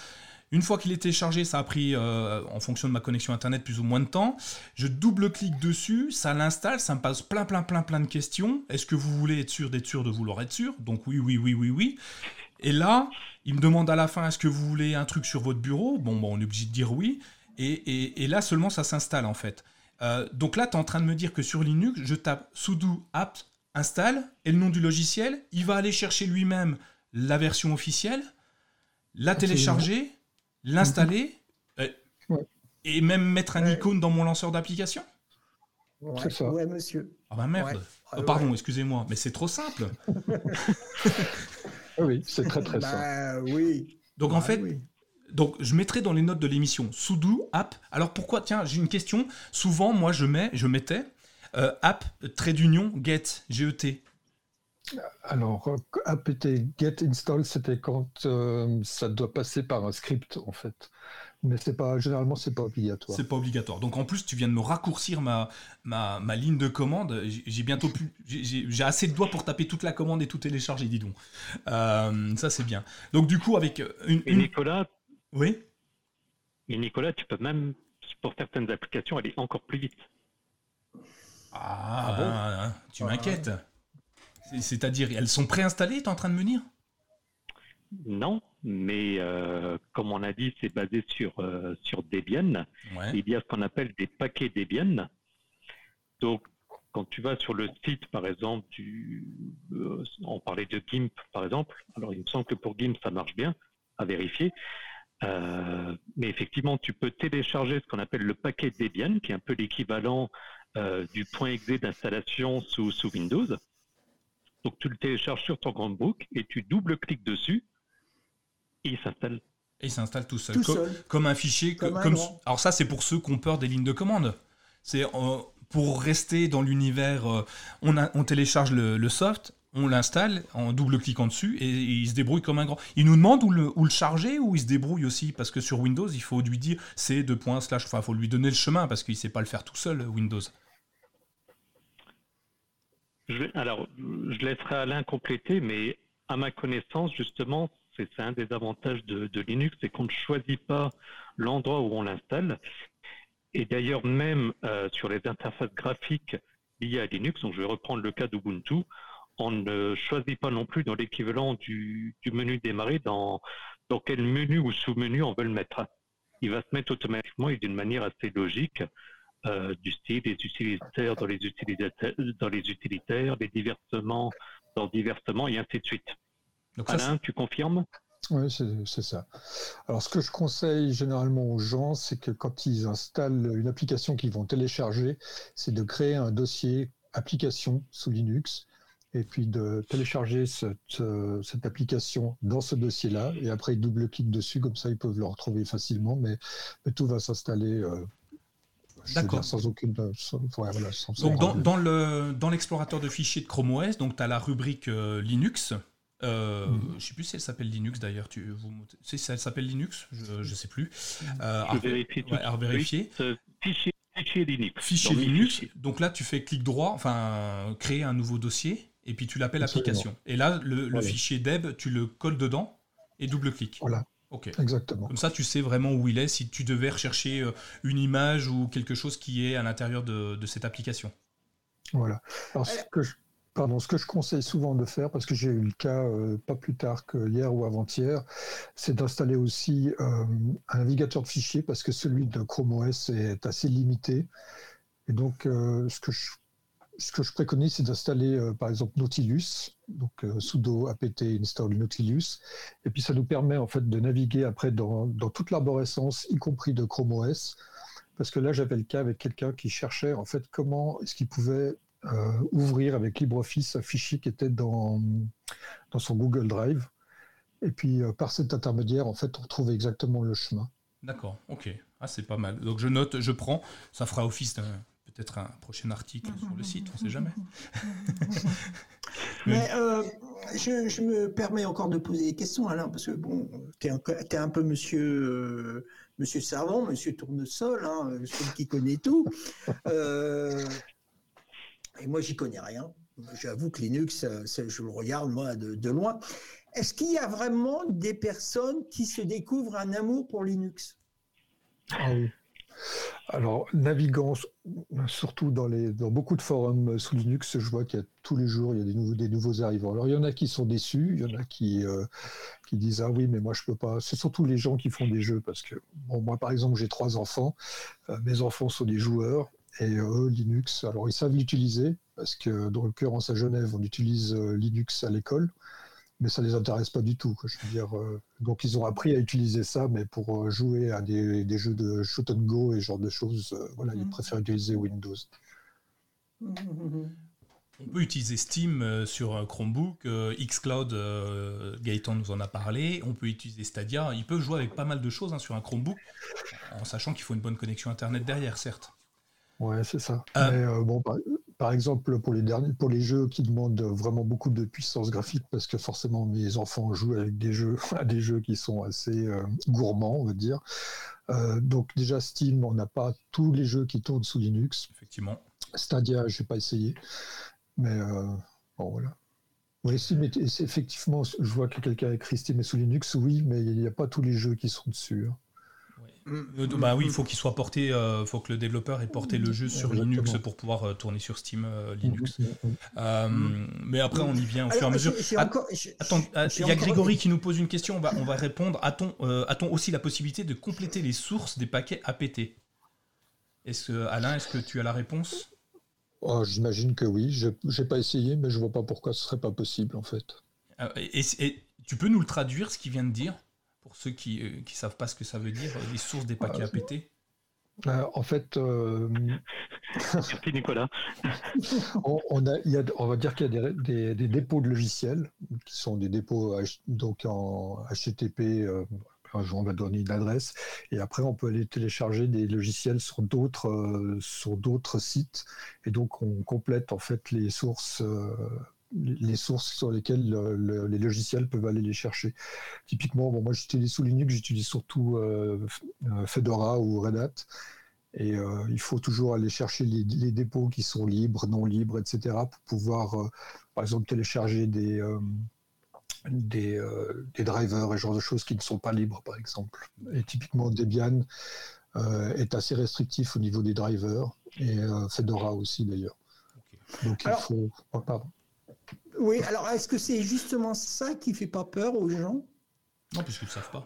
Une fois qu'il est téléchargé, ça a pris, euh, en fonction de ma connexion Internet, plus ou moins de temps. Je double-clique dessus, ça l'installe, ça me passe plein, plein, plein, plein de questions. Est-ce que vous voulez être sûr d'être sûr de vouloir être sûr? Donc oui, oui, oui, oui, oui. Et là, il me demande à la fin, est-ce que vous voulez un truc sur votre bureau? Bon, bon, on est obligé de dire oui. Et, là seulement, ça s'installe en fait. Euh, donc là, tu es en train de me dire que sur Linux, je tape sudo apt install et le nom du logiciel, il va aller chercher lui-même la version officielle, la télécharger l'installer euh, et même mettre un icône dans mon lanceur d'application C'est ça. Ouais, monsieur. Ah bah merde. Oh, pardon, excusez-moi, mais c'est trop simple. Ah oui, c'est très très bah, simple. oui. Donc en bah fait, donc je mettrai dans les notes de l'émission sudo app. Alors pourquoi Tiens, j'ai une question. Souvent, moi, je mets, je mettais euh, app trait d'union get get. Alors, apt get install, c'était quand euh, ça doit passer par un script, en fait. Mais c'est pas, généralement, c'est pas obligatoire. C'est pas obligatoire. Donc, en plus, tu viens de me raccourcir ma, ma, ma ligne de commande. J'ai bientôt pu, j'ai assez de doigts pour taper toute la commande et tout télécharger, dis donc. Euh, ça, c'est bien. Donc, du coup, avec une. Et Nicolas. Oui. Et Nicolas, tu peux même, pour certaines applications, aller encore plus vite. Ah, ah bon? tu m'inquiètes. C'est-à-dire, elles sont préinstallées, tu es en train de me dire? Non, mais euh, comme on a dit, c'est basé sur, euh, sur Debian. Il y a ce qu'on appelle des paquets Debian. Donc, quand tu vas sur le site, par exemple, du, euh, on parlait de GIMP, par exemple. Alors, il me semble que pour GIMP, ça marche bien, à vérifier. mais effectivement, tu peux télécharger ce qu'on appelle le paquet Debian, qui est un peu l'équivalent du point exe d'installation sous, sous Windows. Donc tu le télécharges sur ton Chromebook et tu double-cliques dessus et il s'installe. Et il s'installe tout seul, comme, un fichier. Comme alors ça, c'est pour ceux qui ont peur des lignes de commande. C'est euh, pour rester dans l'univers, euh, on, on, télécharge le, soft, on l'installe en double-cliquant dessus et, il se débrouille comme un grand. Il nous demande où le, où le, charger ou il se débrouille aussi parce que sur Windows, il faut lui dire c'est deux points slash. Enfin, il faut lui donner le chemin parce qu'il ne sait pas le faire tout seul, Windows alors, je laisserai Alain compléter, mais à ma connaissance, justement, c'est un des avantages de, Linux, c'est qu'on ne choisit pas l'endroit où on l'installe. Et d'ailleurs, même euh, sur les interfaces graphiques liées à Linux, donc je vais reprendre le cas d'Ubuntu, on ne choisit pas non plus dans l'équivalent du, menu démarrer dans, dans quel menu ou sous-menu on veut le mettre. Il va se mettre automatiquement et d'une manière assez logique euh, du style, les utilitaires dans les utilitaires, dans les utilitaires, les diversements dans diversements et ainsi de suite. Donc Alain, tu confirmes? Oui, c'est ça. Alors, ce que je conseille généralement aux gens, c'est que quand ils installent une application qu'ils vont télécharger, c'est de créer un dossier application sous Linux et puis de télécharger cette, euh, cette application dans ce dossier-là. Et après, ils double-cliquent dessus, comme ça, ils peuvent le retrouver facilement. Mais, tout va s'installer euh, D'accord. Sans aucune. donc, dans, dans, le, dans l'explorateur de fichiers de Chrome OS, donc tu as la rubrique euh, Linux. Euh, mm. Je ne sais plus si elle s'appelle Linux d'ailleurs. Tu, vous, si elle s'appelle Linux, je ne sais plus. Euh, ouais, à vérifier. Euh, fichier, fichier, Linux. Fichier Linux. Donc là, tu fais clic droit, enfin, créer un nouveau dossier, et puis tu l'appelles application. Et là, le, le fichier deb, tu le colles dedans et double-clic. Voilà. Exactement. Comme ça, tu sais vraiment où il est si tu devais rechercher euh, une image ou quelque chose qui est à l'intérieur de, cette application. Voilà. Alors, ce que, je, pardon, ce que je conseille souvent de faire, parce que j'ai eu le cas euh, pas plus tard que hier ou avant-hier, c'est d'installer aussi euh, un navigateur de fichiers, parce que celui de Chrome OS est assez limité. Et donc, ce que je ce que je préconise, c'est d'installer euh, par exemple Nautilus, donc euh, sudo apt install Nautilus, et puis ça nous permet en fait de naviguer après dans, toute l'arborescence, y compris de Chrome OS, parce que là j'avais le cas avec quelqu'un qui cherchait en fait comment est-ce qu'il pouvait euh, ouvrir avec LibreOffice un fichier qui était dans, dans son Google Drive, et puis par cet intermédiaire en fait on trouve exactement le chemin. D'accord, ok, ah c'est pas mal. Donc je note, je prends, ça fera office peut-être un prochain article sur le site, on ne sait jamais. Mais euh, je, me permets encore de poser des questions, Alain, parce que bon, tu es, un peu monsieur, euh, monsieur Savant, monsieur Tournesol, hein, celui qui connaît tout. Euh, et moi, j'y connais rien. J'avoue que Linux, je le regarde, moi, de, de loin. Est-ce qu'il y a vraiment des personnes qui se découvrent un amour pour Linux? Ah oui. Alors, naviguant, surtout dans, les, dans beaucoup de forums sous Linux, je vois qu'il y a tous les jours, il y a des nouveaux, arrivants. Alors, il y en a qui sont déçus, il y en a qui, euh, qui disent Ah oui, mais moi, je peux pas. C'est surtout les gens qui font des jeux, parce que, moi, par exemple, j'ai trois enfants. Euh, mes enfants sont des joueurs, et eux, Linux, alors ils savent l'utiliser, parce que, dans l'occurrence, à Genève, on utilise euh, Linux à l'école mais ça les intéresse pas du tout. Je veux dire, euh, donc ils ont appris à utiliser ça, mais pour euh, jouer à des, jeux de shoot and go et ce genre de choses, euh, voilà, ils mhm. préfèrent utiliser Windows. On peut utiliser Steam sur Chromebook, Xcloud, Gaëtan nous en a parlé, on peut utiliser Stadia, ils peuvent jouer avec pas mal de choses hein, sur un Chromebook, en sachant qu'il faut une bonne connexion Internet derrière, certes. Ouais, c'est ça. Mais, bon, par exemple, pour les, derniers, pour les jeux qui demandent vraiment beaucoup de puissance graphique, parce que forcément mes enfants jouent avec des jeux, à des jeux qui sont assez euh, gourmands, on va dire. Euh, donc déjà Steam, on n'a pas tous les jeux qui tournent sous Linux. Effectivement. Stadia, je n'ai pas essayé, mais euh, bon voilà. Oui, Steam effectivement, je vois que quelqu'un a écrit Steam est sous Linux, oui, mais il n'y a pas tous les jeux qui sont dessus. Hein. Euh, bah oui, il faut qu'il soit porté, il faut que le développeur ait porté le jeu sur Linux pour pouvoir tourner sur Steam Linux. mais après, on y vient au fur et à mesure. Attends, il y a Grégory qui nous pose une question, on va, on va répondre. A-t-on aussi la possibilité de compléter les sources des paquets APT est-ce que, Alain, est-ce que tu as la réponse? Oh, J'imagine que oui. Je n'ai pas essayé, mais je vois pas pourquoi ce serait pas possible en fait. Ah, et, tu peux nous le traduire, ce qu'il vient de dire, pour ceux qui ne euh, savent pas ce que ça veut dire, les sources des paquets APT euh, en fait, euh... Merci Nicolas. on, a, y a, on va dire qu'il y a des, des, dépôts de logiciels qui sont des dépôts donc en HTTP, on va donner une adresse et après on peut aller télécharger des logiciels sur d'autres euh, sur d'autres sites et donc on complète en fait les sources euh, les sources sur lesquelles les logiciels peuvent aller les chercher. Typiquement, bon, moi j'utilise sous Linux, j'utilise surtout euh, Fedora ou Red Hat. Et il faut toujours aller chercher les, les, dépôts qui sont libres, non libres, etc. pour pouvoir, par exemple, télécharger des, des, euh, des, drivers et ce genre de choses qui ne sont pas libres, par exemple. Et typiquement, Debian euh, est assez restrictif au niveau des drivers, et euh, Fedora aussi d'ailleurs. Donc il faut. Oh, pardon. Oui, alors est-ce que c'est justement ça qui fait pas peur aux gens? Non, puisqu'ils ne savent pas.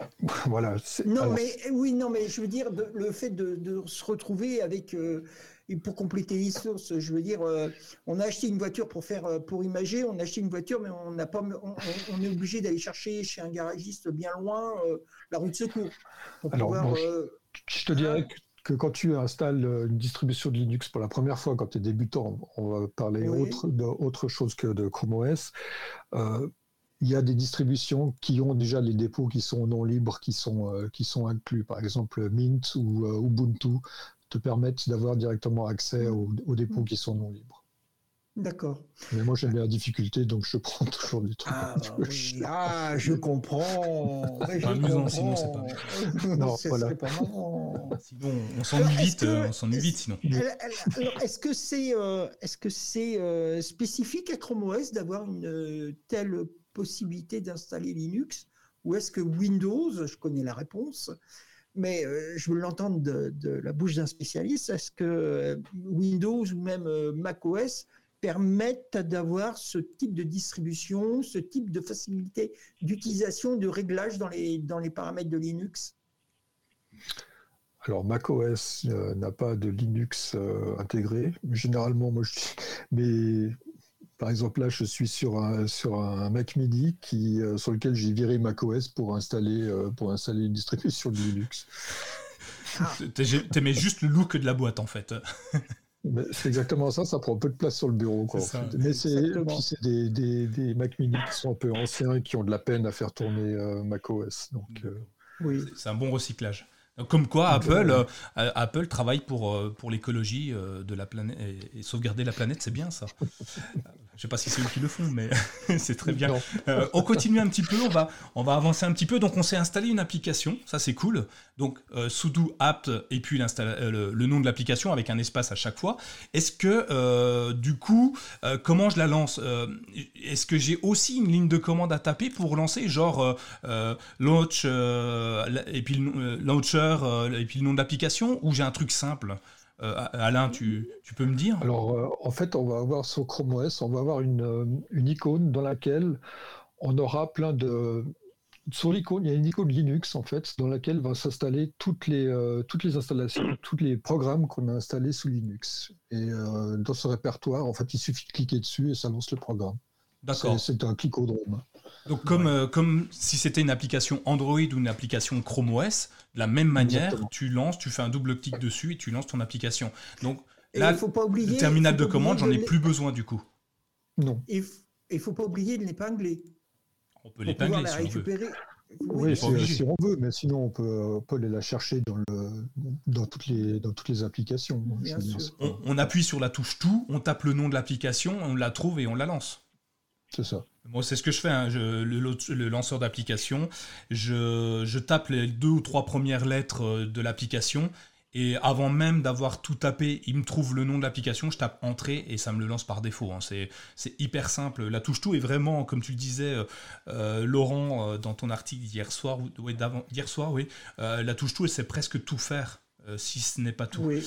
voilà. Non, mais oui, non, mais je veux dire le fait de, se retrouver avec et pour compléter les sources, je veux dire, euh, on a acheté une voiture pour faire, euh, pour imager, on a acheté une voiture, mais on n'a pas, on, est obligé d'aller chercher chez un garagiste bien loin euh, la route de secours. Alors, je te dirais que, quand tu installes une distribution de Linux pour la première fois, quand tu es débutant, on va parler autre, d'autre chose que de Chrome OS. il y a des distributions qui ont déjà les dépôts qui sont non libres, qui sont, qui sont inclus. Par exemple, Mint ou Ubuntu te permettent d'avoir directement accès aux, dépôts qui sont non libres. D'accord. Mais moi j'aime bien la difficulté, donc je prends toujours des trucs. Ah, ah je comprends. je amusant, sinon c'est pas. non, voilà. Sinon on s'ennuie vite, on s'ennuie vite sinon. est-ce que c'est euh, est-ce que c'est euh, spécifique à Chrome OS d'avoir une euh, telle possibilité d'installer Linux, ou est-ce que Windows, je connais la réponse, mais euh, je veux l'entendre de, la bouche d'un spécialiste. Est-ce que euh, Windows ou même euh, macOS permettent d'avoir ce type de distribution, ce type de facilité d'utilisation, de réglage dans les, dans les paramètres de Linux? Alors macOS n'a pas de Linux intégré. Généralement, moi, je, mais par exemple, là, je suis sur un, sur un Mac Mini qui, euh, sur lequel j'ai viré macOS pour installer, euh, pour installer une distribution de Linux. Ah. T'aimais juste le look de la boîte, en fait. C'est exactement ça, ça prend peu de place sur le bureau. Mais c'est des, des, des, Mac Mini qui sont un peu anciens et qui ont de la peine à faire tourner euh, macOS. Donc, oui. C'est un bon recyclage. Comme quoi, Apple, euh, Apple travaille pour, euh, pour l'écologie euh, de la planète et, sauvegarder la planète, c'est bien ça. Je sais pas si c'est eux qui le font, mais c'est très bien. on continue un petit peu, on va, on va avancer un petit peu. Donc, on s'est installé une application, ça c'est cool. Donc, sudo apt et puis le, le, nom de l'application avec un espace à chaque fois. Est-ce que, du coup, comment je la lance Est-ce que j'ai aussi une ligne de commande à taper pour lancer, genre launch et puis launcher euh, et puis le nom de l'application ou j'ai un truc simple euh, Alain, tu, tu, peux me dire? Alors, euh, en fait, on va avoir sur Chrome OS, on va avoir une, une icône dans laquelle on aura plein de, sur l'icône, il y a une icône Linux en fait, dans laquelle va s'installer toutes les toutes les installations, tous les programmes qu'on a installés sous Linux. Et dans ce répertoire, en fait, il suffit de cliquer dessus et ça lance le programme. D'accord. C'est un clicodrome. Donc comme, euh, comme si c'était une application Android ou une application Chrome OS, de la même manière, tu lances, tu fais un double clic dessus et tu lances ton application. Donc là, faut pas oublier, le terminal de commande, j'en ai plus besoin du coup. Non. Et il faut pas oublier de l'épingler. On peut l'épingler si récupérer. on veut. Oui, si, on veut, mais sinon on peut, on aller la chercher dans, le, dans, toutes, les, dans toutes les applications. On, on, appuie sur la touche tout, on tape le nom de l'application, on la trouve et on la lance. C'est ça. Moi, c'est ce que je fais. Hein. le, lanceur d'application, je, tape les deux ou trois premières lettres euh, de l'application Et avant même d'avoir tout tapé, il me trouve le nom de l'application, je tape entrée et ça me le lance par défaut. Hein. C'est, hyper simple. La touche tout est vraiment, comme tu le disais, euh, euh, Laurent, dans ton article d'hier soir, oui, d'avant, hier soir, oui, la touche tout, c'est presque tout faire. Si ce n'est pas tout. Oui.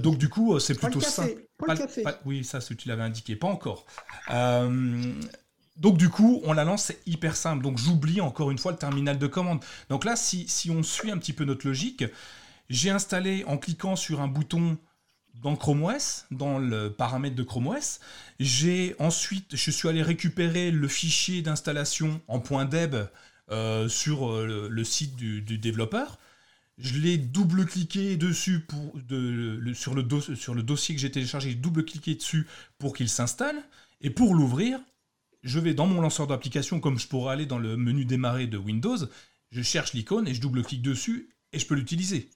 donc du coup, c'est plutôt simple. Pas le café. oui, ça, tu l'avais indiqué, pas encore. donc du coup, on la lance, c'est hyper simple. Donc j'oublie encore une fois le terminal de commande. Donc là, si, si on suit un petit peu notre logique, j'ai installé en cliquant sur un bouton dans Chrome OS, dans le paramètre de Chrome OS. J'ai ensuite, je suis allé récupérer le fichier d'installation en .deb euh, sur euh, le, site du, développeur. Je l'ai double-cliqué dessus pour sur, le sur le dossier que j'ai téléchargé, double-cliqué dessus pour qu'il s'installe. Et pour l'ouvrir, je vais dans mon lanceur d'application, comme je pourrais aller dans le menu démarrer de Windows, je cherche l'icône et je double-clique dessus et je peux l'utiliser.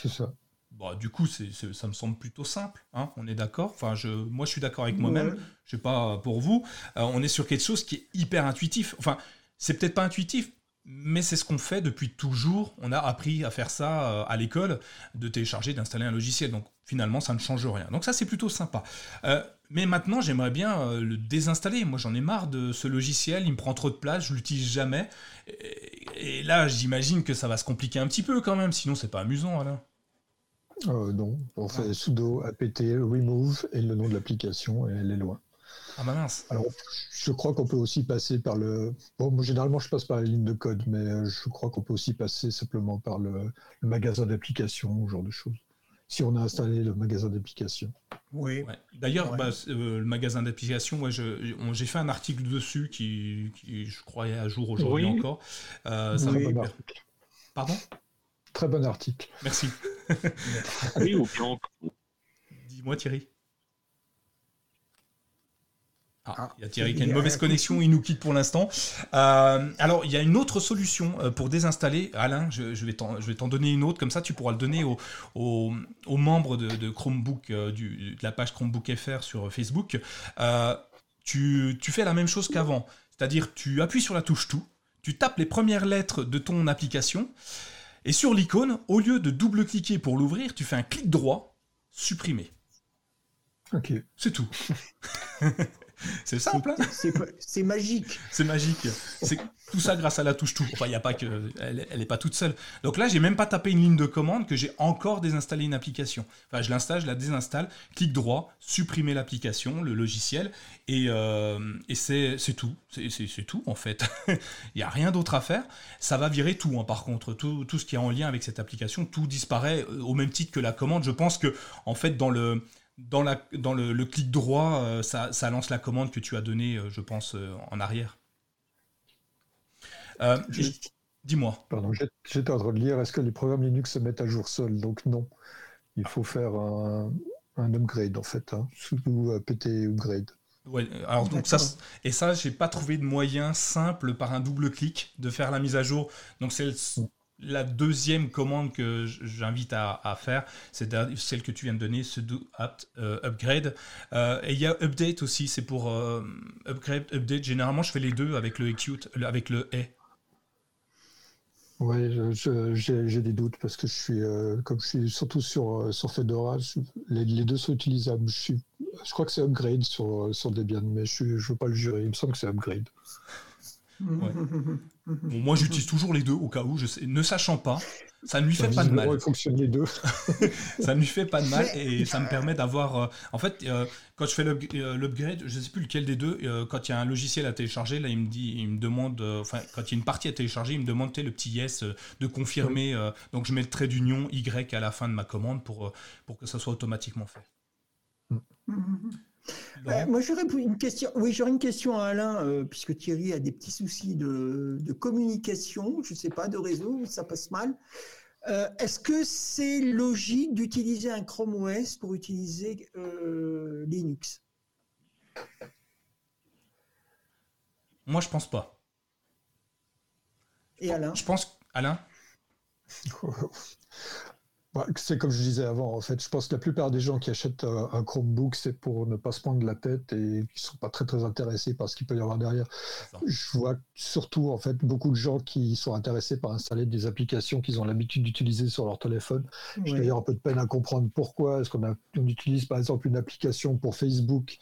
C'est ça. Bon, du coup, ça me semble plutôt simple. Hein, on est d'accord? Enfin, je, moi, je suis d'accord avec moi-même. Je sais pas pour vous. Euh, on est sur quelque chose qui est hyper intuitif. Enfin, c'est peut-être pas intuitif, mais c'est ce qu'on fait depuis toujours. On a appris à faire ça euh, à l'école, de télécharger, d'installer un logiciel. Donc finalement, ça ne change rien. Donc ça, c'est plutôt sympa. Euh, mais maintenant, j'aimerais bien le désinstaller. Moi, j'en ai marre de ce logiciel. Il me prend trop de place. Je l'utilise jamais. Et, là, j'imagine que ça va se compliquer un petit peu quand même. Sinon, c'est pas amusant, Alain. Euh, non, on fait sudo apt remove et le nom de l'application et elle est loin. Ah bah mince. Alors, je crois qu'on peut aussi passer par le. Bon, moi, généralement, je passe par la ligne de code, mais euh, je crois qu'on peut aussi passer simplement par le, magasin d'application, ce genre de choses. Si on a installé le magasin d'application. Oui. D'ailleurs, bah, euh, le magasin d'application, j'ai fait un article dessus qui, je croyais, à jour aujourd'hui encore. Euh, ça oui. Pardon? Très bon article. Merci. oui, Dis-moi Thierry. Ah, ah, il y a Thierry qui a une mauvaise connexion, il nous quitte pour l'instant. Euh, alors, il y a une autre solution euh, pour désinstaller. Alain, je, vais t'en donner une autre, comme ça tu pourras le donner aux, membres de, Chromebook, euh, de la page Chromebook FR sur Facebook. Tu, tu, fais la même chose qu'avant, c'est-à-dire tu appuies sur la touche tout, tu tapes les premières lettres de ton application, et sur l'icône, au lieu de double-cliquer pour l'ouvrir, tu fais un clic droit, supprimer. Ok. C'est tout. C'est simple. Hein c'est magique. C'est magique. C'est tout ça grâce à la touche tout. Enfin, il y a pas que, elle, elle est pas toute seule. Donc là, j'ai même pas tapé une ligne de commande que j'ai encore désinstallé une application. Enfin, je l'installe, je la désinstalle, clic droit, supprimer l'application, le logiciel, et, euh, et c'est tout. C'est tout en fait. Il y a rien d'autre à faire. Ça va virer tout. Hein, par contre, tout, tout ce qui est en lien avec cette application, tout disparaît euh, au même titre que la commande. Je pense que en fait, dans le dans, la, dans le, clic droit, euh, ça, ça, lance la commande que tu as donnée, euh, je pense, euh, en arrière. Dis-moi. Pardon, j'étais en train de lire, est-ce que les programmes Linux se mettent à jour seuls? Donc non. Il faut faire un, un upgrade, en fait, hein, ou PT upgrade. Ouais, alors donc ça, et ça, j'ai pas trouvé de moyen simple par un double clic de faire la mise à jour. Donc c'est mm la deuxième commande que j'invite à, faire, c'est celle que tu viens de donner, sudo apt euh, upgrade. Euh, et il y a update aussi, c'est pour euh, upgrade, update. Généralement, je fais les deux avec le execute, avec le et. Oui, j'ai des doutes parce que je suis, comme je suis surtout sur, sur Fedora, les, deux sont utilisables. Je, je crois que c'est upgrade sur, sur Debian, mais je ne veux pas le jurer. Il me semble que c'est upgrade. Moi, j'utilise toujours les deux au cas où, je sais, ne sachant pas, ça ne lui fait pas de mal. Il fonctionne les deux. ça ne lui fait pas de mal et ça me permet d'avoir. Euh, en fait, euh, quand je fais euh, l'upgrade, je ne sais plus lequel des deux. quand il y a un logiciel à télécharger, là, il me dit, il me demande. Enfin, quand il y a une partie à télécharger, il me demande le petit yes de confirmer. donc, je mets le trait d'union Y à la fin de ma commande pour pour que ça soit automatiquement fait. Mm. Euh, moi, j'aurais une question. Oui, j'aurais une question à Alain, euh, puisque Thierry a des petits soucis de, communication, je ne sais pas, de réseau, ça passe mal. Euh, est-ce que c'est logique d'utiliser un Chrome OS pour utiliser Linux? Moi, je pense pas. Et Alain? Je pense, Alain? bah, c'est comme je disais avant, en fait, je pense que la plupart des gens qui achètent un, Chromebook, c'est pour ne pas se prendre la tête et qui sont pas très très intéressés par ce qu'il peut y avoir derrière. Je vois surtout en fait beaucoup de gens qui sont intéressés par installer des applications qu'ils ont l'habitude d'utiliser sur leur téléphone. J'ai d'ailleurs un peu de peine à comprendre pourquoi est-ce qu'on on utilise par exemple une application pour Facebook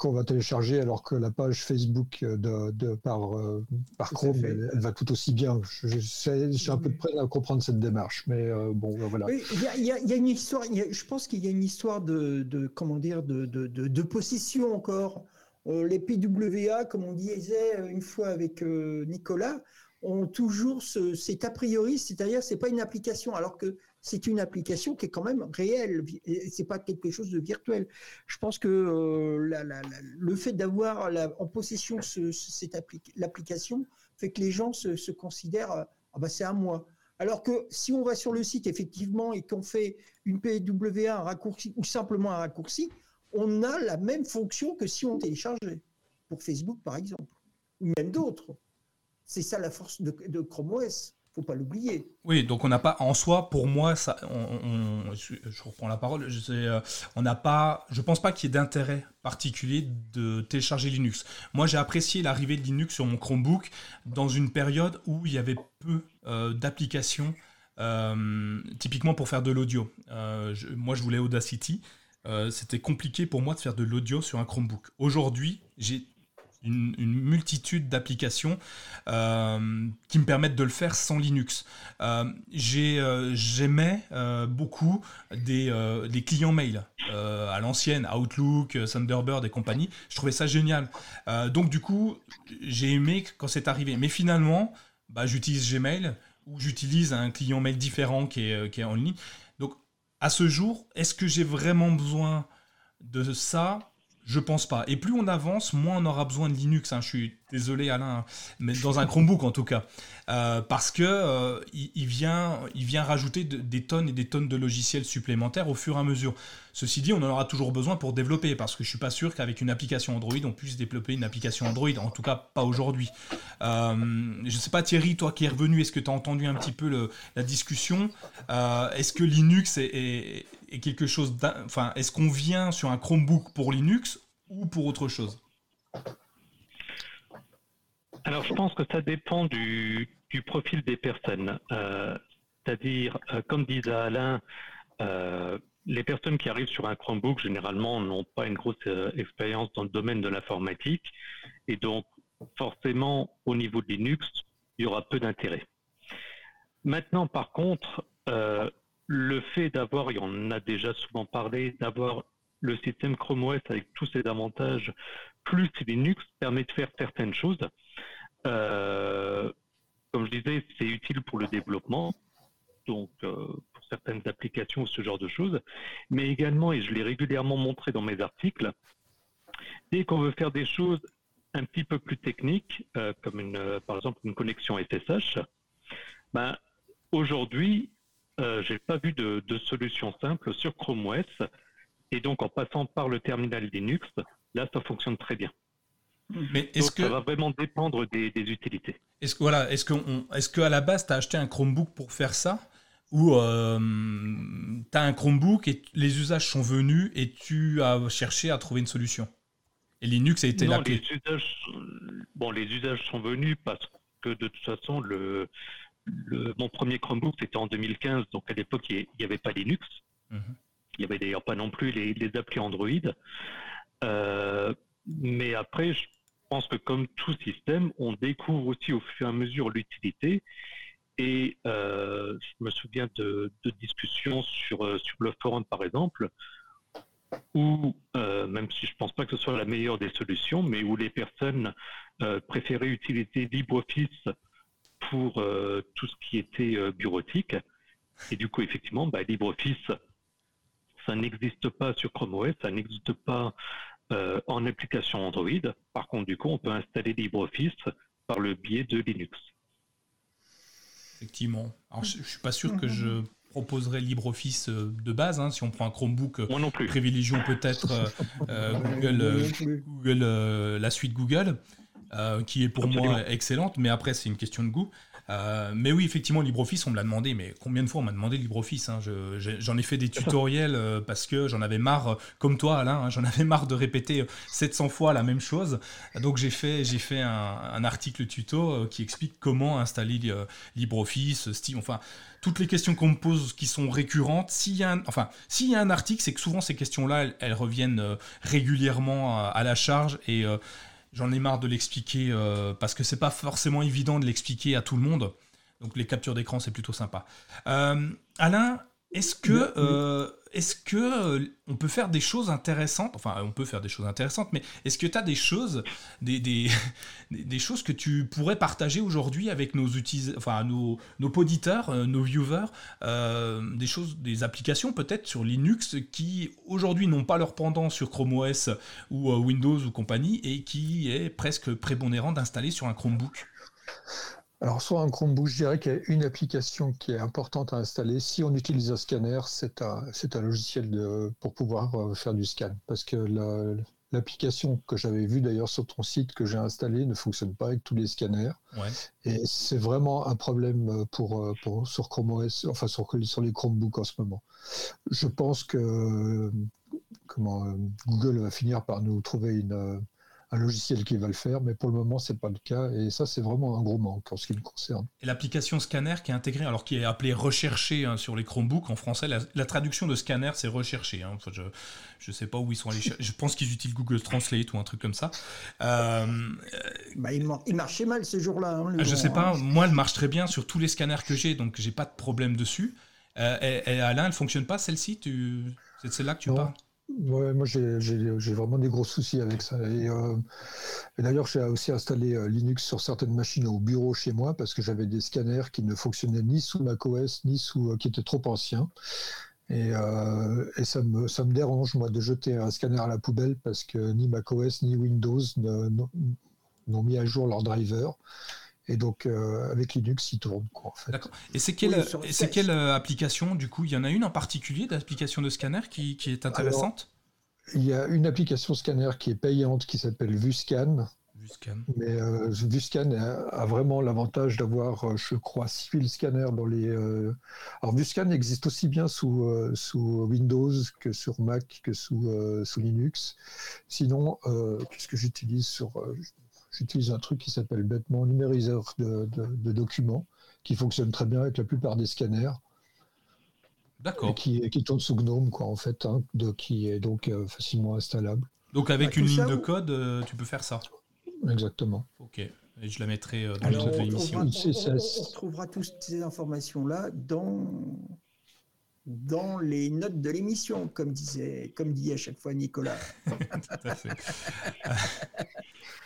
qu'on va télécharger alors que la page Facebook de, de par, euh, par Chrome, elle, va tout aussi bien. J'ai un peu de peine à comprendre cette démarche, mais euh, bon, voilà. Il y, a une histoire, je pense qu'il y a une histoire de, de comment dire, de, de, de possession encore. Euh, les PWA, comme on disait une fois avec Nicolas, ont toujours ce, cet a priori, c'est-à-dire c'est pas une application, alors que c'est une application qui est quand même réelle, c'est pas quelque chose de virtuel. Je pense que euh, le fait d'avoir en possession ce, cette l'application fait que les gens se, considèrent ah bah c'est à moi. Alors que si on va sur le site effectivement et qu'on fait une PWA, un raccourci ou simplement un raccourci, on a la même fonction que si on téléchargeait pour Facebook par exemple, ou même d'autres. C'est ça la force de Chrome OS faut pas l'oublier. Oui, donc on n'a pas, en soi, pour moi, ça, je, reprends la parole, je euh, on n'a pas, je pense pas qu'il y ait d'intérêt particulier de télécharger Linux. Moi, j'ai apprécié l'arrivée de Linux sur mon Chromebook dans une période où il y avait peu euh, d'applications, euh, typiquement pour faire de l'audio. moi, je voulais Audacity. C'était compliqué pour moi de faire de l'audio sur un Chromebook. Aujourd'hui, j'ai une, multitude d'applications euh, qui me permettent de le faire sans Linux. Euh, euh, j'aimais beaucoup des, clients mail à l'ancienne, Outlook, Thunderbird et compagnie. Je trouvais ça génial. donc du coup, j'ai aimé quand c'est arrivé. Mais finalement, bah, j'utilise Gmail ou j'utilise un client mail différent qui est, qui est en ligne. Donc à ce jour, est-ce que j'ai vraiment besoin de ça je pense pas. Et plus on avance, moins on aura besoin de Linux. Hein. Je suis désolé Alain, hein. mais dans un Chromebook en tout cas, euh, parce que euh, il, vient, rajouter des tonnes et des tonnes de logiciels supplémentaires au fur et à mesure. Ceci dit, on en aura toujours besoin pour développer, parce que je suis pas sûr qu'avec une application Android, on puisse développer une application Android. En tout cas, pas aujourd'hui. Euh, je sais pas Thierry, toi qui es revenu, est-ce que tu as entendu un petit peu la discussion? Est-ce que Linux est quelque chose. Enfin, est-ce qu'on vient sur un Chromebook pour Linux ou pour autre chose? Alors, je pense que ça dépend du, profil des personnes. Euh, c'est-à-dire, euh, comme disait Alain, euh, les personnes qui arrivent sur un Chromebook, généralement, n'ont pas une grosse expérience dans le domaine de l'informatique. Et donc, forcément, au niveau de Linux, il y aura peu d'intérêt. Maintenant, par contre, le fait d'avoir, et on en a déjà souvent parlé, d'avoir le système Chrome OS avec tous ses avantages, plus Linux, permet de faire certaines choses. Euh, comme je disais, c'est utile pour le développement, donc euh, pour certaines applications, ce genre de choses, mais également, et je l'ai régulièrement montré dans mes articles, dès qu'on veut faire des choses un petit peu plus techniques, euh, comme une, par exemple une connexion SSH, ben, aujourd'hui, euh, j'ai pas vu de, solution simple sur Chrome OS. Et donc, en passant par le terminal Linux, là, ça fonctionne très bien. Mais est-ce que ça va vraiment dépendre des, utilités. Est-ce que voilà, est-ce que est-ce qu'à la base, tu as acheté un Chromebook pour faire ça? Ou euh, tu as un Chromebook et les usages sont venus et tu as cherché à trouver une solution? Et Linux a été la clé. Les usages, bon, les usages sont venus parce que de toute façon, le, mon premier Chromebook, c'était en 2015, donc à l'époque, il n'y avait pas Linux. Mhm. Il n'y avait d'ailleurs pas non plus les, les applis Android. Euh, mais après, je pense que comme tout système, on découvre aussi au fur et à mesure l'utilité. Et euh, je me souviens de, discussions sur, euh, sur le forum, par exemple, où, même si je ne pense pas que ce soit la meilleure des solutions, mais où les personnes préféraient utiliser LibreOffice pour euh, tout ce qui était euh, bureautique. Et du coup, effectivement, bah, LibreOffice, ça n'existe pas sur Chrome OS, ça n'existe pas euh, en application Android. Par contre, du coup, on peut installer LibreOffice par le biais de Linux. Effectivement. Alors, je ne suis pas sûr que je proposerai LibreOffice de base. Hein. Si on prend un Chromebook, Moi non plus. privilégions peut-être Google, Google la suite Google. Euh, qui est pour moi excellente, mais après c'est une question de goût. Euh, mais oui, effectivement, LibreOffice, on me l'a demandé, mais combien de fois on m'a demandé LibreOffice hein, J'en ai fait des tutoriels euh, parce que j'en avais marre, comme toi Alain, hein, j'en avais marre de répéter 700 fois la même chose. Donc j'ai fait, fait un, article tuto qui explique comment installer LibreOffice, Steam, enfin toutes les questions qu'on me pose qui sont récurrentes. S'il y a un, enfin, s'il y a un article, c'est que souvent ces questions-là, elles, reviennent régulièrement à, la charge et J'en ai marre de l'expliquer euh, parce que c'est pas forcément évident de l'expliquer à tout le monde. Donc les captures d'écran, c'est plutôt sympa. Euh, Alain, est-ce que, euh, est-ce que on peut faire des choses intéressantes Enfin, on peut faire des choses intéressantes, mais est-ce que tu as des choses, des, des, des, choses que tu pourrais partager aujourd'hui avec nos enfin nos, nos auditeurs, nos viewers, des choses, des applications peut-être sur Linux qui aujourd'hui n'ont pas leur pendant sur Chrome OS ou Windows ou compagnie et qui est presque prépondérant d'installer sur un Chromebook? Alors, sur un Chromebook, je dirais qu'il y a une application qui est importante à installer. Si on utilise un scanner, c'est un, un, logiciel de, pour pouvoir euh, faire du scan. Parce que l'application que j'avais vue d'ailleurs sur ton site que j'ai installée ne fonctionne pas avec tous les scanners. Et c'est vraiment un problème euh, pour, euh, pour, sur Chrome OS, enfin sur, sur les Chromebooks en ce moment. Je pense que comment, Google va finir par nous trouver une un logiciel qui va le faire, mais pour le moment, c'est pas le cas. Et ça, c'est vraiment un gros manque en ce qui me concerne. Et l'application Scanner qui est intégrée, alors qui est appelée Rechercher hein, sur les Chromebooks en français, la, traduction de Scanner, c'est Rechercher. Hein. je ne sais pas où ils sont allés chercher. Je pense qu'ils utilisent Google Translate ou un truc comme ça. Euh, bah, il, marchait mal ces jours-là. Hein, je sais pas. Moi, elle marche très bien sur tous les scanners que j'ai, donc j'ai pas de problème dessus. Euh, et, Alain, elle fonctionne pas celle-ci? Tu... C'est celle-là que tu parles? Ouais, moi j'ai vraiment des gros soucis avec ça. Et, euh, d'ailleurs, j'ai aussi installé euh, Linux sur certaines machines au bureau chez moi parce que j'avais des scanners qui ne fonctionnaient ni sous macOS ni sous euh, qui étaient trop anciens. Et, et ça, me, ça me dérange moi de jeter un scanner à la poubelle parce que ni macOS ni Windows n'ont mis à jour leur driver. Et donc, avec Linux, il tourne. Quoi, en fait. D'accord. Et c'est quelle, quelle application, du coup? Il y en a une en particulier d'application de scanner qui, qui est intéressante? Il y a une application scanner qui est payante qui s'appelle VuScan. VuScan. Mais VuScan a, vraiment l'avantage d'avoir, je crois, 6000 scanners dans les. Alors, VuScan existe aussi bien sous, sous Windows que sur Mac que sous, sous Linux. Sinon, qu'est-ce que j'utilise sur j'utilise un truc qui s'appelle bêtement numériseur de, documents, qui fonctionne très bien avec la plupart des scanners. D'accord. Qui, qui tourne sous GNOME, quoi, en fait, hein, de, qui est donc euh, facilement installable. Donc avec une ligne de code, euh, tu peux faire ça? Exactement. Ok. Et je la mettrai euh, dans les notes de l'émission. On, on, retrouvera toutes ces informations-là dans dans les notes de l'émission, comme disait, comme dit à chaque fois Nicolas. Tout à fait.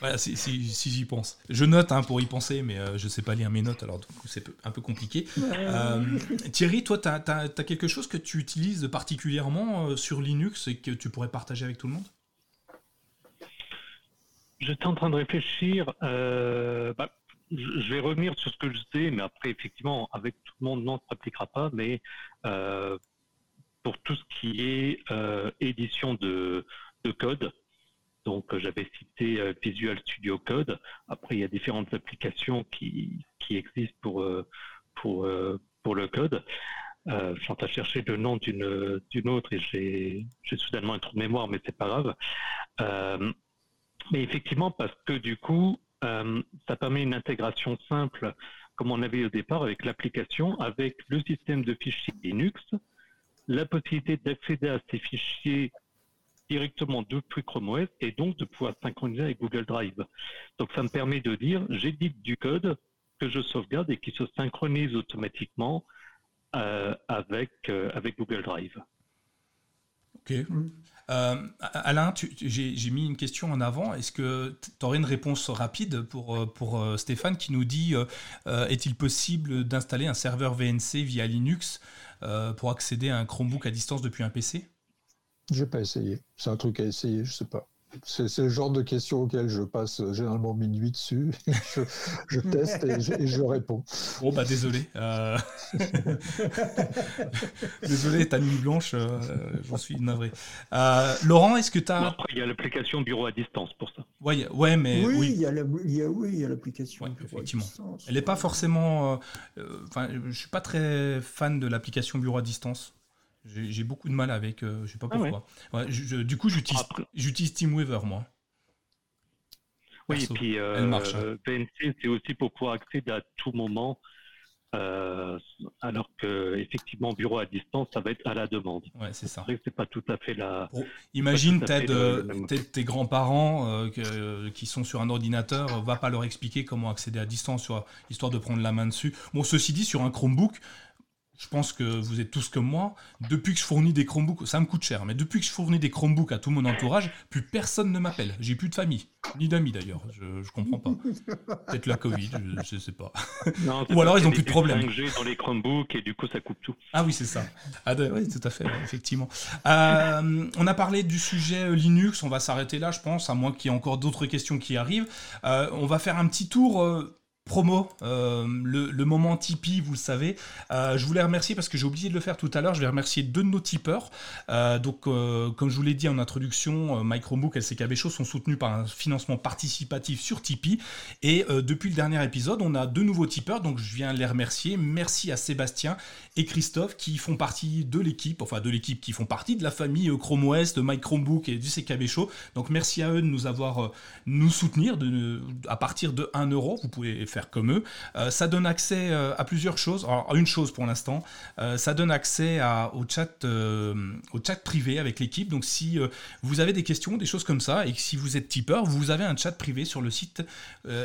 voilà, si, j'y pense. Je note hein, pour y penser, mais euh, je ne sais pas lire mes notes, alors du coup c'est un peu compliqué. Euh, Thierry, toi, tu as, quelque chose que tu utilises particulièrement euh, sur Linux et que tu pourrais partager avec tout le monde? J'étais en train de réfléchir. Bah, je vais revenir sur ce que je sais, mais après, effectivement, avec tout le monde, non, ça ne s'appliquera pas. Mais euh, pour tout ce qui est euh, édition de, code, donc j'avais cité euh, Visual Studio Code. Après, il y a différentes applications qui, existent pour, pour, pour le code. je suis chercher le nom d'une d'une autre et j'ai soudainement un trou de mémoire, mais c'est pas grave. mais effectivement, parce que du coup, euh, ça permet une intégration simple, comme on avait au départ avec l'application, avec le système de fichiers Linux, la possibilité d'accéder à ces fichiers directement depuis Chrome OS et donc de pouvoir synchroniser avec Google Drive. Donc ça me permet de dire, j'édite du code que je sauvegarde et qui se synchronise automatiquement euh, avec, euh, avec Google Drive. Ok. Euh, Alain, j'ai mis une question en avant. Est-ce que tu aurais une réponse rapide pour, euh, euh, Stéphane qui nous dit est-il possible d'installer un serveur VNC via Linux pour accéder à un Chromebook à distance depuis un PC J'ai pas essayé. C'est un truc à essayer, je sais pas. C'est le genre de questions auxquelles je passe euh, généralement minuit dessus. je, teste et je, réponds. Bon, bah désolé. Euh. désolé, ta nuit blanche, euh, j'en suis navré. Laurent, est-ce que tu as. il y a l'application bureau à distance pour ça. Ouais, ouais, mais oui, il y a l'application. effectivement. Elle n'est pas forcément. Enfin, je suis pas très fan de l'application bureau à distance. J'ai beaucoup de mal avec. je sais pas ah pourquoi. du coup, j'utilise TeamWeaver moi. Oui, et puis euh, marche, hein. c'est aussi pour pouvoir accéder à tout moment, euh, alors que effectivement, bureau à distance, ça va être à la demande. Ouais, c'est ça. C'est pas tout à fait la. imagine, tes grands-parents euh, qui sont sur un ordinateur, va pas leur expliquer comment accéder à distance, histoire de prendre la main dessus. Bon, ceci dit, sur un Chromebook, je pense que vous êtes tous comme moi, depuis que je fournis des Chromebooks, ça me coûte cher, mais depuis que je fournis des Chromebooks à tout mon entourage, plus personne ne m'appelle. J'ai plus de famille, ni d'amis d'ailleurs, je, je comprends pas. Peut-être la Covid, je, ne sais pas. Ou alors ils ont plus de problème. dans les Chromebooks et du coup ça coupe tout. Ah oui, c'est ça. Ah, oui, tout à fait, effectivement. Euh, on a parlé du sujet euh, Linux, on va s'arrêter là, je pense, à moins qu'il y ait encore d'autres questions qui arrivent. Euh, on va faire un petit tour promo, euh, le, moment Tipeee, vous le savez. Euh, je voulais remercier parce que j'ai oublié de le faire tout à l'heure. Je vais remercier deux de nos tipeurs. Euh, donc, comme je vous l'ai dit en introduction, Microbook et LCKB Show sont soutenus par un financement participatif sur Tipeee. Et depuis le dernier épisode, on a deux nouveaux tipeurs. Donc, je viens les remercier. Merci à Sébastien et Christophe qui font partie de l'équipe, enfin de l'équipe qui font partie de la famille Chrome OS, de Microbook et du CKB Show. Donc, merci à eux de nous avoir nous soutenir de, à partir de 1 euro. Vous pouvez faire comme eux. Euh, ça donne accès euh, à plusieurs choses. Alors, une chose pour l'instant, euh, ça donne accès à, au, chat, au chat privé avec l'équipe. Donc, si vous avez des questions, des choses comme ça, et que si vous êtes tipeur, vous avez un chat privé sur le site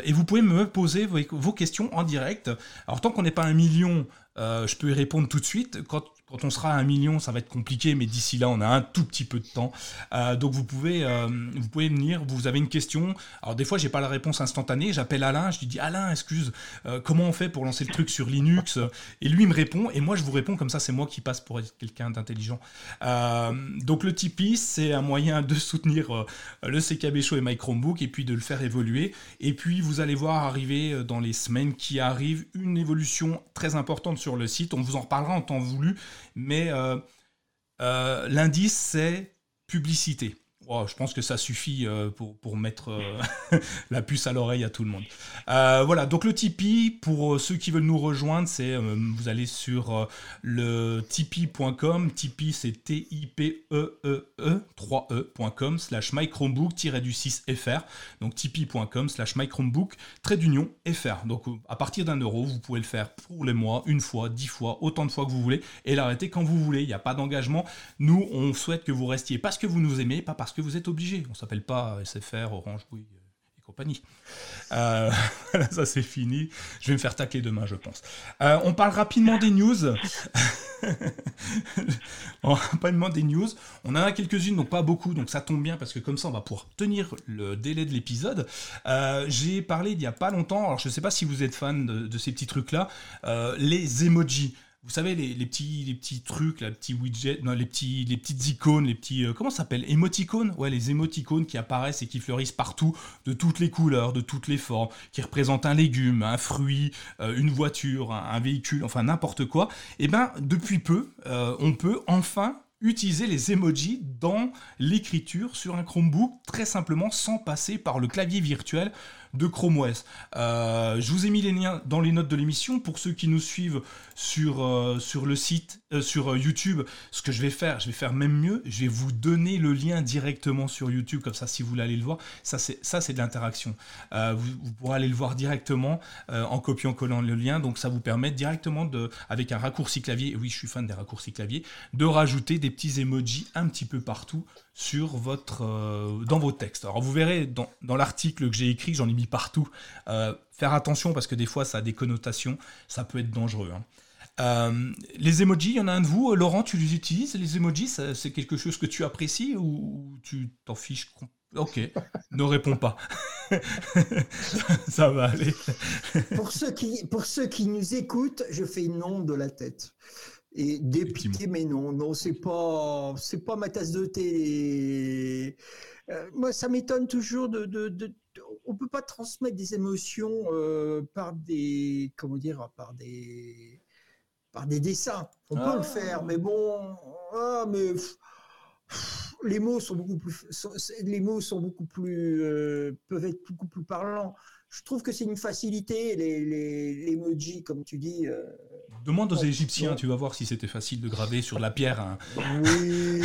et vous pouvez me poser vos, questions en direct. Alors, tant qu'on n'est pas un million, je peux y répondre tout de suite. Quand quand on sera à un million, ça va être compliqué, mais d'ici là, on a un tout petit peu de temps. Euh, donc vous pouvez, euh, vous pouvez venir, vous avez une question. Alors des fois, j'ai pas la réponse instantanée. J'appelle Alain, je lui dis Alain, excuse, euh, comment on fait pour lancer le truc sur Linux? Et lui me répond, et moi je vous réponds comme ça. C'est moi qui passe pour être quelqu'un d'intelligent. donc le Tipeee, c'est un moyen de soutenir le CKB Show et My Chromebook, et puis de le faire évoluer. Et puis vous allez voir arriver dans les semaines qui arrivent une évolution très importante sur le site. On vous en reparlera en temps voulu mais euh, euh, l'indice, c'est publicité. Je pense que ça suffit euh, pour, pour mettre euh, la puce à l'oreille à tout le monde. Euh, voilà, donc le Tipeee, pour ceux qui veulent nous rejoindre, c'est vous allez sur le tipeee.com, Tipeee c'est T-I-P-E-E-E, 3E.com, slash mychromebook-du-6fr, donc tipeee.com, slash mychromebook, trait d'union fr. Donc à partir d'un euro, vous pouvez le faire pour les mois, une fois, dix fois, autant de fois que vous voulez, et l'arrêter quand vous voulez, il n'y a pas d'engagement. Nous, on souhaite que vous restiez parce que vous nous aimez, pas parce que vous êtes obligé. On s'appelle pas SFR, Orange, oui, et compagnie. Euh, ça c'est fini. Je vais me faire tacler demain, je pense. Euh, on parle rapidement des news. rapidement des news. On en a quelques-unes, donc pas beaucoup, donc ça tombe bien parce que comme ça on va pouvoir tenir le délai de l'épisode. Euh, j'ai parlé il y a pas longtemps, alors je ne sais pas si vous êtes fan de ces petits trucs-là, les emojis. Vous savez, les, petits, les petits trucs, les petits widgets, non, les, petits, petites icônes, les petits. Euh, comment ça s'appelle? Émoticônes? Ouais, les émoticônes qui apparaissent et qui fleurissent partout, de toutes les couleurs, de toutes les formes, qui représentent un légume, un fruit, euh, une voiture, un, véhicule, enfin n'importe quoi. Et eh bien, depuis peu, euh, on peut enfin utiliser les emojis dans l'écriture sur un Chromebook très simplement sans passer par le clavier virtuel de Chrome OS. Euh, je vous ai mis les liens dans les notes de l'émission pour ceux qui nous suivent sur, euh, le site, euh, sur YouTube. Ce que je vais faire, je vais faire même mieux, je vais vous donner le lien directement sur YouTube, comme ça si vous voulez aller le voir, ça c'est, de l'interaction. Vous, pourrez aller le voir directement en copiant-collant le lien, donc ça vous permet directement, de, avec un raccourci clavier, oui je suis fan des raccourcis clavier, de rajouter des petits emojis un petit peu partout sur votre, euh, dans vos textes. Alors vous verrez dans, dans l'article que j'ai écrit, j'en ai mis partout. Euh, faire attention parce que des fois ça a des connotations, ça peut être dangereux. Hein. Euh, les emojis, il y en a un de vous, Laurent, tu les utilises Les emojis, c'est quelque chose que tu apprécies ou tu t'en fiches Ok, ne réponds pas. ça va aller. pour, ceux qui, pour ceux qui nous écoutent, je fais une onde de la tête. Et dépité, mais non, non, c'est pas, c'est pas ma tasse de thé. Euh, moi, ça m'étonne toujours de, de, de, on peut pas transmettre des émotions euh, par des, comment dire, par des, par des dessins. On peut le ah. faire, mais bon, ah, mais les mots sont beaucoup plus, les mots sont beaucoup plus, euh, peuvent être beaucoup plus parlants. Je trouve que c'est une facilité, les, les, emojis, comme tu dis. Euh. Demande aux Égyptiens, tu vas voir si c'était facile de graver sur la pierre. Hein. Oui,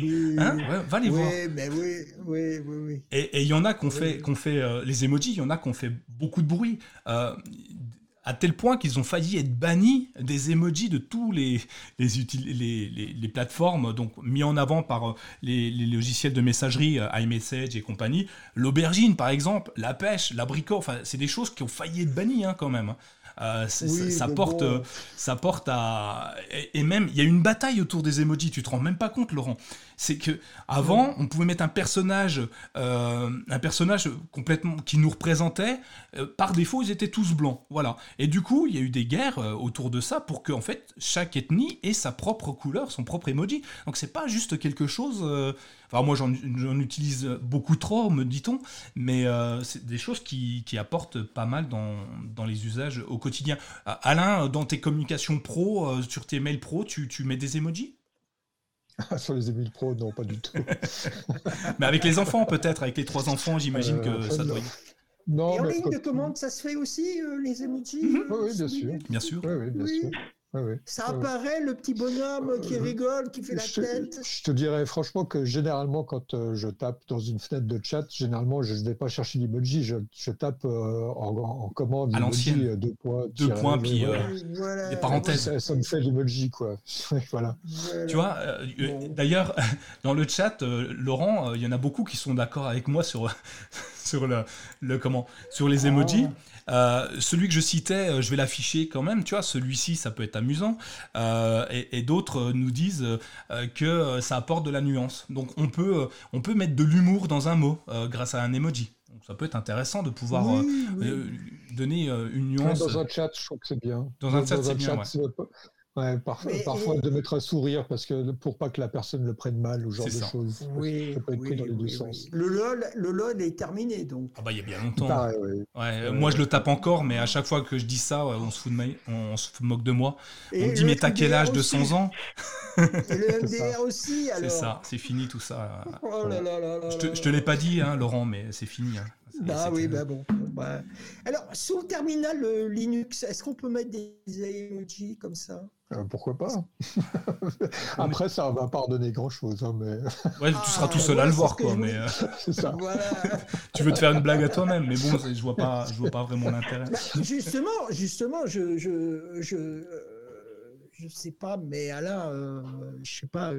oui. Hein? Va les voir. Ben oui, oui, oui, oui. Et il y en a qu'on fait, qu'on fait euh, les emojis, il y en a qu'on fait beaucoup de bruit à tel point qu'ils ont failli être bannis des emojis de tous les, les, les, les, plateformes, donc mis en avant par euh, les, logiciels de messagerie, euh, iMessage et compagnie. L'aubergine, par exemple, la pêche, l'abricot, enfin, c'est des choses qui ont failli être bannies hein, quand même. Euh, ça, porte, ça porte à. Et, même, il y a une bataille autour des emojis, tu te rends même pas compte, Laurent. C'est que avant, on pouvait mettre un personnage, euh, un personnage complètement qui nous représentait. Euh, par défaut, ils étaient tous blancs, voilà. Et du coup, il y a eu des guerres autour de ça pour que, en fait, chaque ethnie ait sa propre couleur, son propre emoji. Donc, c'est pas juste quelque chose Enfin, moi, j'en utilise beaucoup trop, me dit-on, mais euh, c'est des choses qui, apportent pas mal dans, dans, les usages au quotidien. Euh, Alain, dans tes communications pro, euh, sur tes mails pro, tu, tu mets des emojis? Sur les emails pro, non, pas du tout. mais avec les enfants, peut-être, avec les trois enfants, j'imagine que ça doit. Non, Et en ligne de commande, ça se fait aussi, les emojis mhm. Oui, bien sûr. Bien sûr. Oui, oui, bien sûr. Ça apparaît, le petit bonhomme qui rigole, qui fait la tête. Je te dirais franchement que généralement, quand euh, je tape dans une fenêtre de chat, généralement, je ne vais pas chercher l'emoji, je, je, tape euh, en, commande l'emoji, euh, deux points. Deux points, puis des parenthèses. Ça, me fait l'emoji, quoi. voilà. Tu vois, d'ailleurs, dans le chat, Laurent, il y en a beaucoup qui sont d'accord avec moi sur, sur, le, le, comment, sur les emojis. Ah. Euh, celui que je citais, euh, je vais l'afficher quand même, tu vois, celui-ci, ça peut être amusant. Euh, et, d'autres nous disent que ça apporte de la nuance. Donc on peut, on peut mettre de l'humour dans un mot grâce à un emoji. Donc ça peut être intéressant de pouvoir donner une nuance. Dans un chat, je trouve que c'est bien. Dans un chat, c'est bien. Ouais, parfois, parfois de mettre un sourire parce que pour pas que la personne le prenne mal ou genre de choses. Oui. Le LOL, le LOL est terminé donc. Ah bah il y a bien longtemps. ouais, moi je le tape encore, mais à chaque fois que je dis ça, on se fout de on, se moque de moi. on me dit mais t'as quel âge de 100 ans? Et le MDR aussi alors. C'est ça, c'est fini tout ça. Oh là là là je te, je te l'ai pas dit, hein, Laurent, mais c'est fini. Hein. Bah oui, bah bon. Bah. Alors, le terminal euh, Linux, est-ce qu'on peut mettre des emojis comme ça? Euh, Pourquoi pas? Après, ça va pas redonner grand-chose. Hein, mais... Ouais, tu seras tout seul à le voir, quoi. Mais euh, c'est ça. tu veux te faire une blague à toi-même, mais bon, je vois pas, je vois pas vraiment l'intérêt. Bah, justement, justement, je, je, je je sais pas, mais Alain, euh, je sais pas,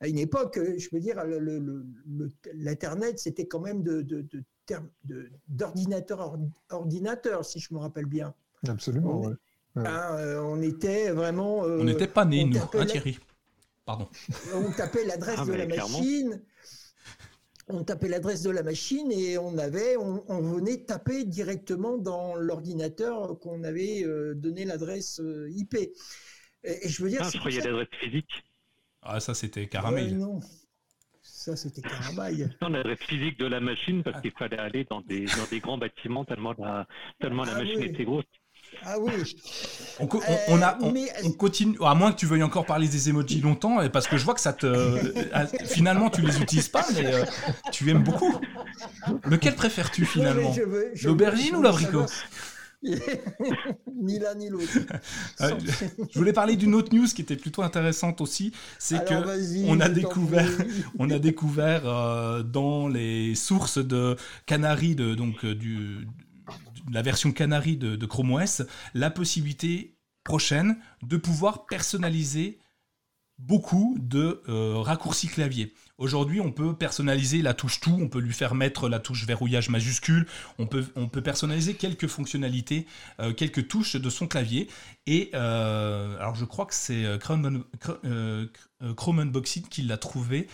à une époque, je veux dire, l'Internet, c'était quand même de, de, d'ordinateur ordinateur, si je me rappelle bien. Absolument, on, hein, euh, on était vraiment. Euh, on n'était pas nés, nous, hein, Thierry Pardon. On tapait l'adresse ah, de la machine. On tapait l'adresse de la machine et on avait, on, venait taper directement dans l'ordinateur qu'on avait euh, donné l'adresse IP. Et, je veux dire. Ah, je croyais l'adresse physique. Ah, ça c'était caramel. non ça c'était Carabaille. On avait physique de la machine parce qu'il fallait aller dans des, dans des grands bâtiments tellement la, tellement la ah machine était grosse. Ah oui. On, on, a, on, continue, à moins que tu veuilles encore parler des emojis longtemps, parce que je vois que ça te. Euh, finalement, tu les utilises pas, mais euh, tu aimes beaucoup. Lequel préfères-tu finalement? L'aubergine ou l'abricot? ni l'un ni l'autre. je voulais parler d'une autre news qui était plutôt intéressante aussi, c'est que on a découvert, on a découvert euh, dans les sources de Canary, de, donc euh, du, la version Canary de, de Chrome OS, la possibilité prochaine de pouvoir personnaliser beaucoup de euh, raccourcis clavier. Aujourd'hui, on peut personnaliser la touche tout, on peut lui faire mettre la touche verrouillage majuscule, on peut, on peut personnaliser quelques fonctionnalités, euh, quelques touches de son clavier. Et euh, alors, je crois que c'est Chrome, Chrome Unboxing qui l'a trouvé,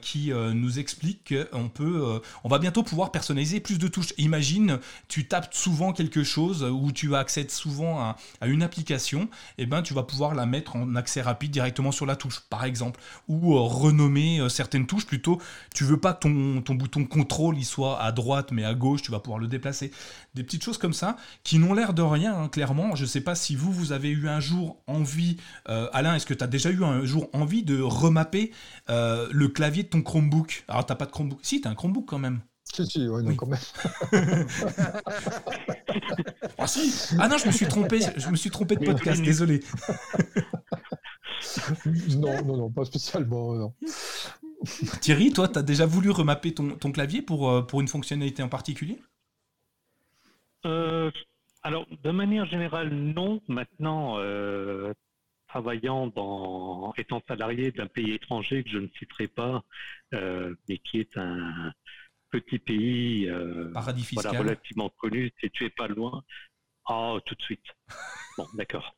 qui nous explique qu'on peut, on va bientôt pouvoir personnaliser plus de touches. Imagine, tu tapes souvent quelque chose ou tu accèdes souvent à, une application, et eh ben tu vas pouvoir la mettre en accès rapide directement sur la touche, par exemple, ou renommer certaines touches plutôt, tu veux pas que ton, ton bouton contrôle il soit à droite mais à gauche, tu vas pouvoir le déplacer. Des petites choses comme ça qui n'ont l'air de rien, hein, clairement. Je sais pas si vous, vous avez eu un jour envie, euh, Alain, est-ce que tu as déjà eu un jour envie de remapper euh, le clavier de ton Chromebook Alors, t'as pas de Chromebook Si, tu as un Chromebook quand même. Si, si, oui, quand même. ah si Ah non, je me suis trompé, je me suis trompé de podcast, désolé. non, non, non, pas spécialement, non. Thierry, toi, tu as déjà voulu remapper ton, ton clavier pour, euh, pour une fonctionnalité en particulier? Euh, Alors, de manière générale, non. Maintenant, euh, travaillant dans, étant salarié d'un pays étranger que je ne citerai pas, mais qui est un petit pays Paradis fiscal. relativement connu, si tu es pas loin. Oh, tout de suite. Bon, d'accord.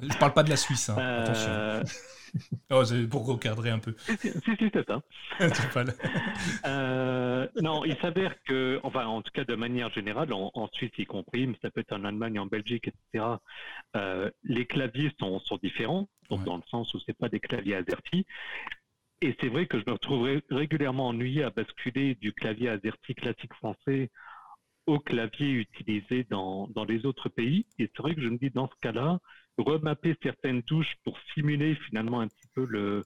Je parle pas de la Suisse, hein. attention. Euh, oh, c'est pour recadrer un peu. Si, si, c'est ça. euh, non, il s'avère que, enfin, en tout cas, de manière générale, en, Suisse y compris, mais ça peut être en Allemagne, en Belgique, etc., euh, les claviers sont, sont différents, donc dans le sens où c'est pas des claviers AZERTY. Et c'est vrai que je me retrouve régulièrement ennuyé à basculer du clavier AZERTY classique français au clavier utilisé dans, dans les autres pays. Et c'est vrai que je me dis, dans ce cas-là, remapper certaines touches pour simuler finalement un petit peu le,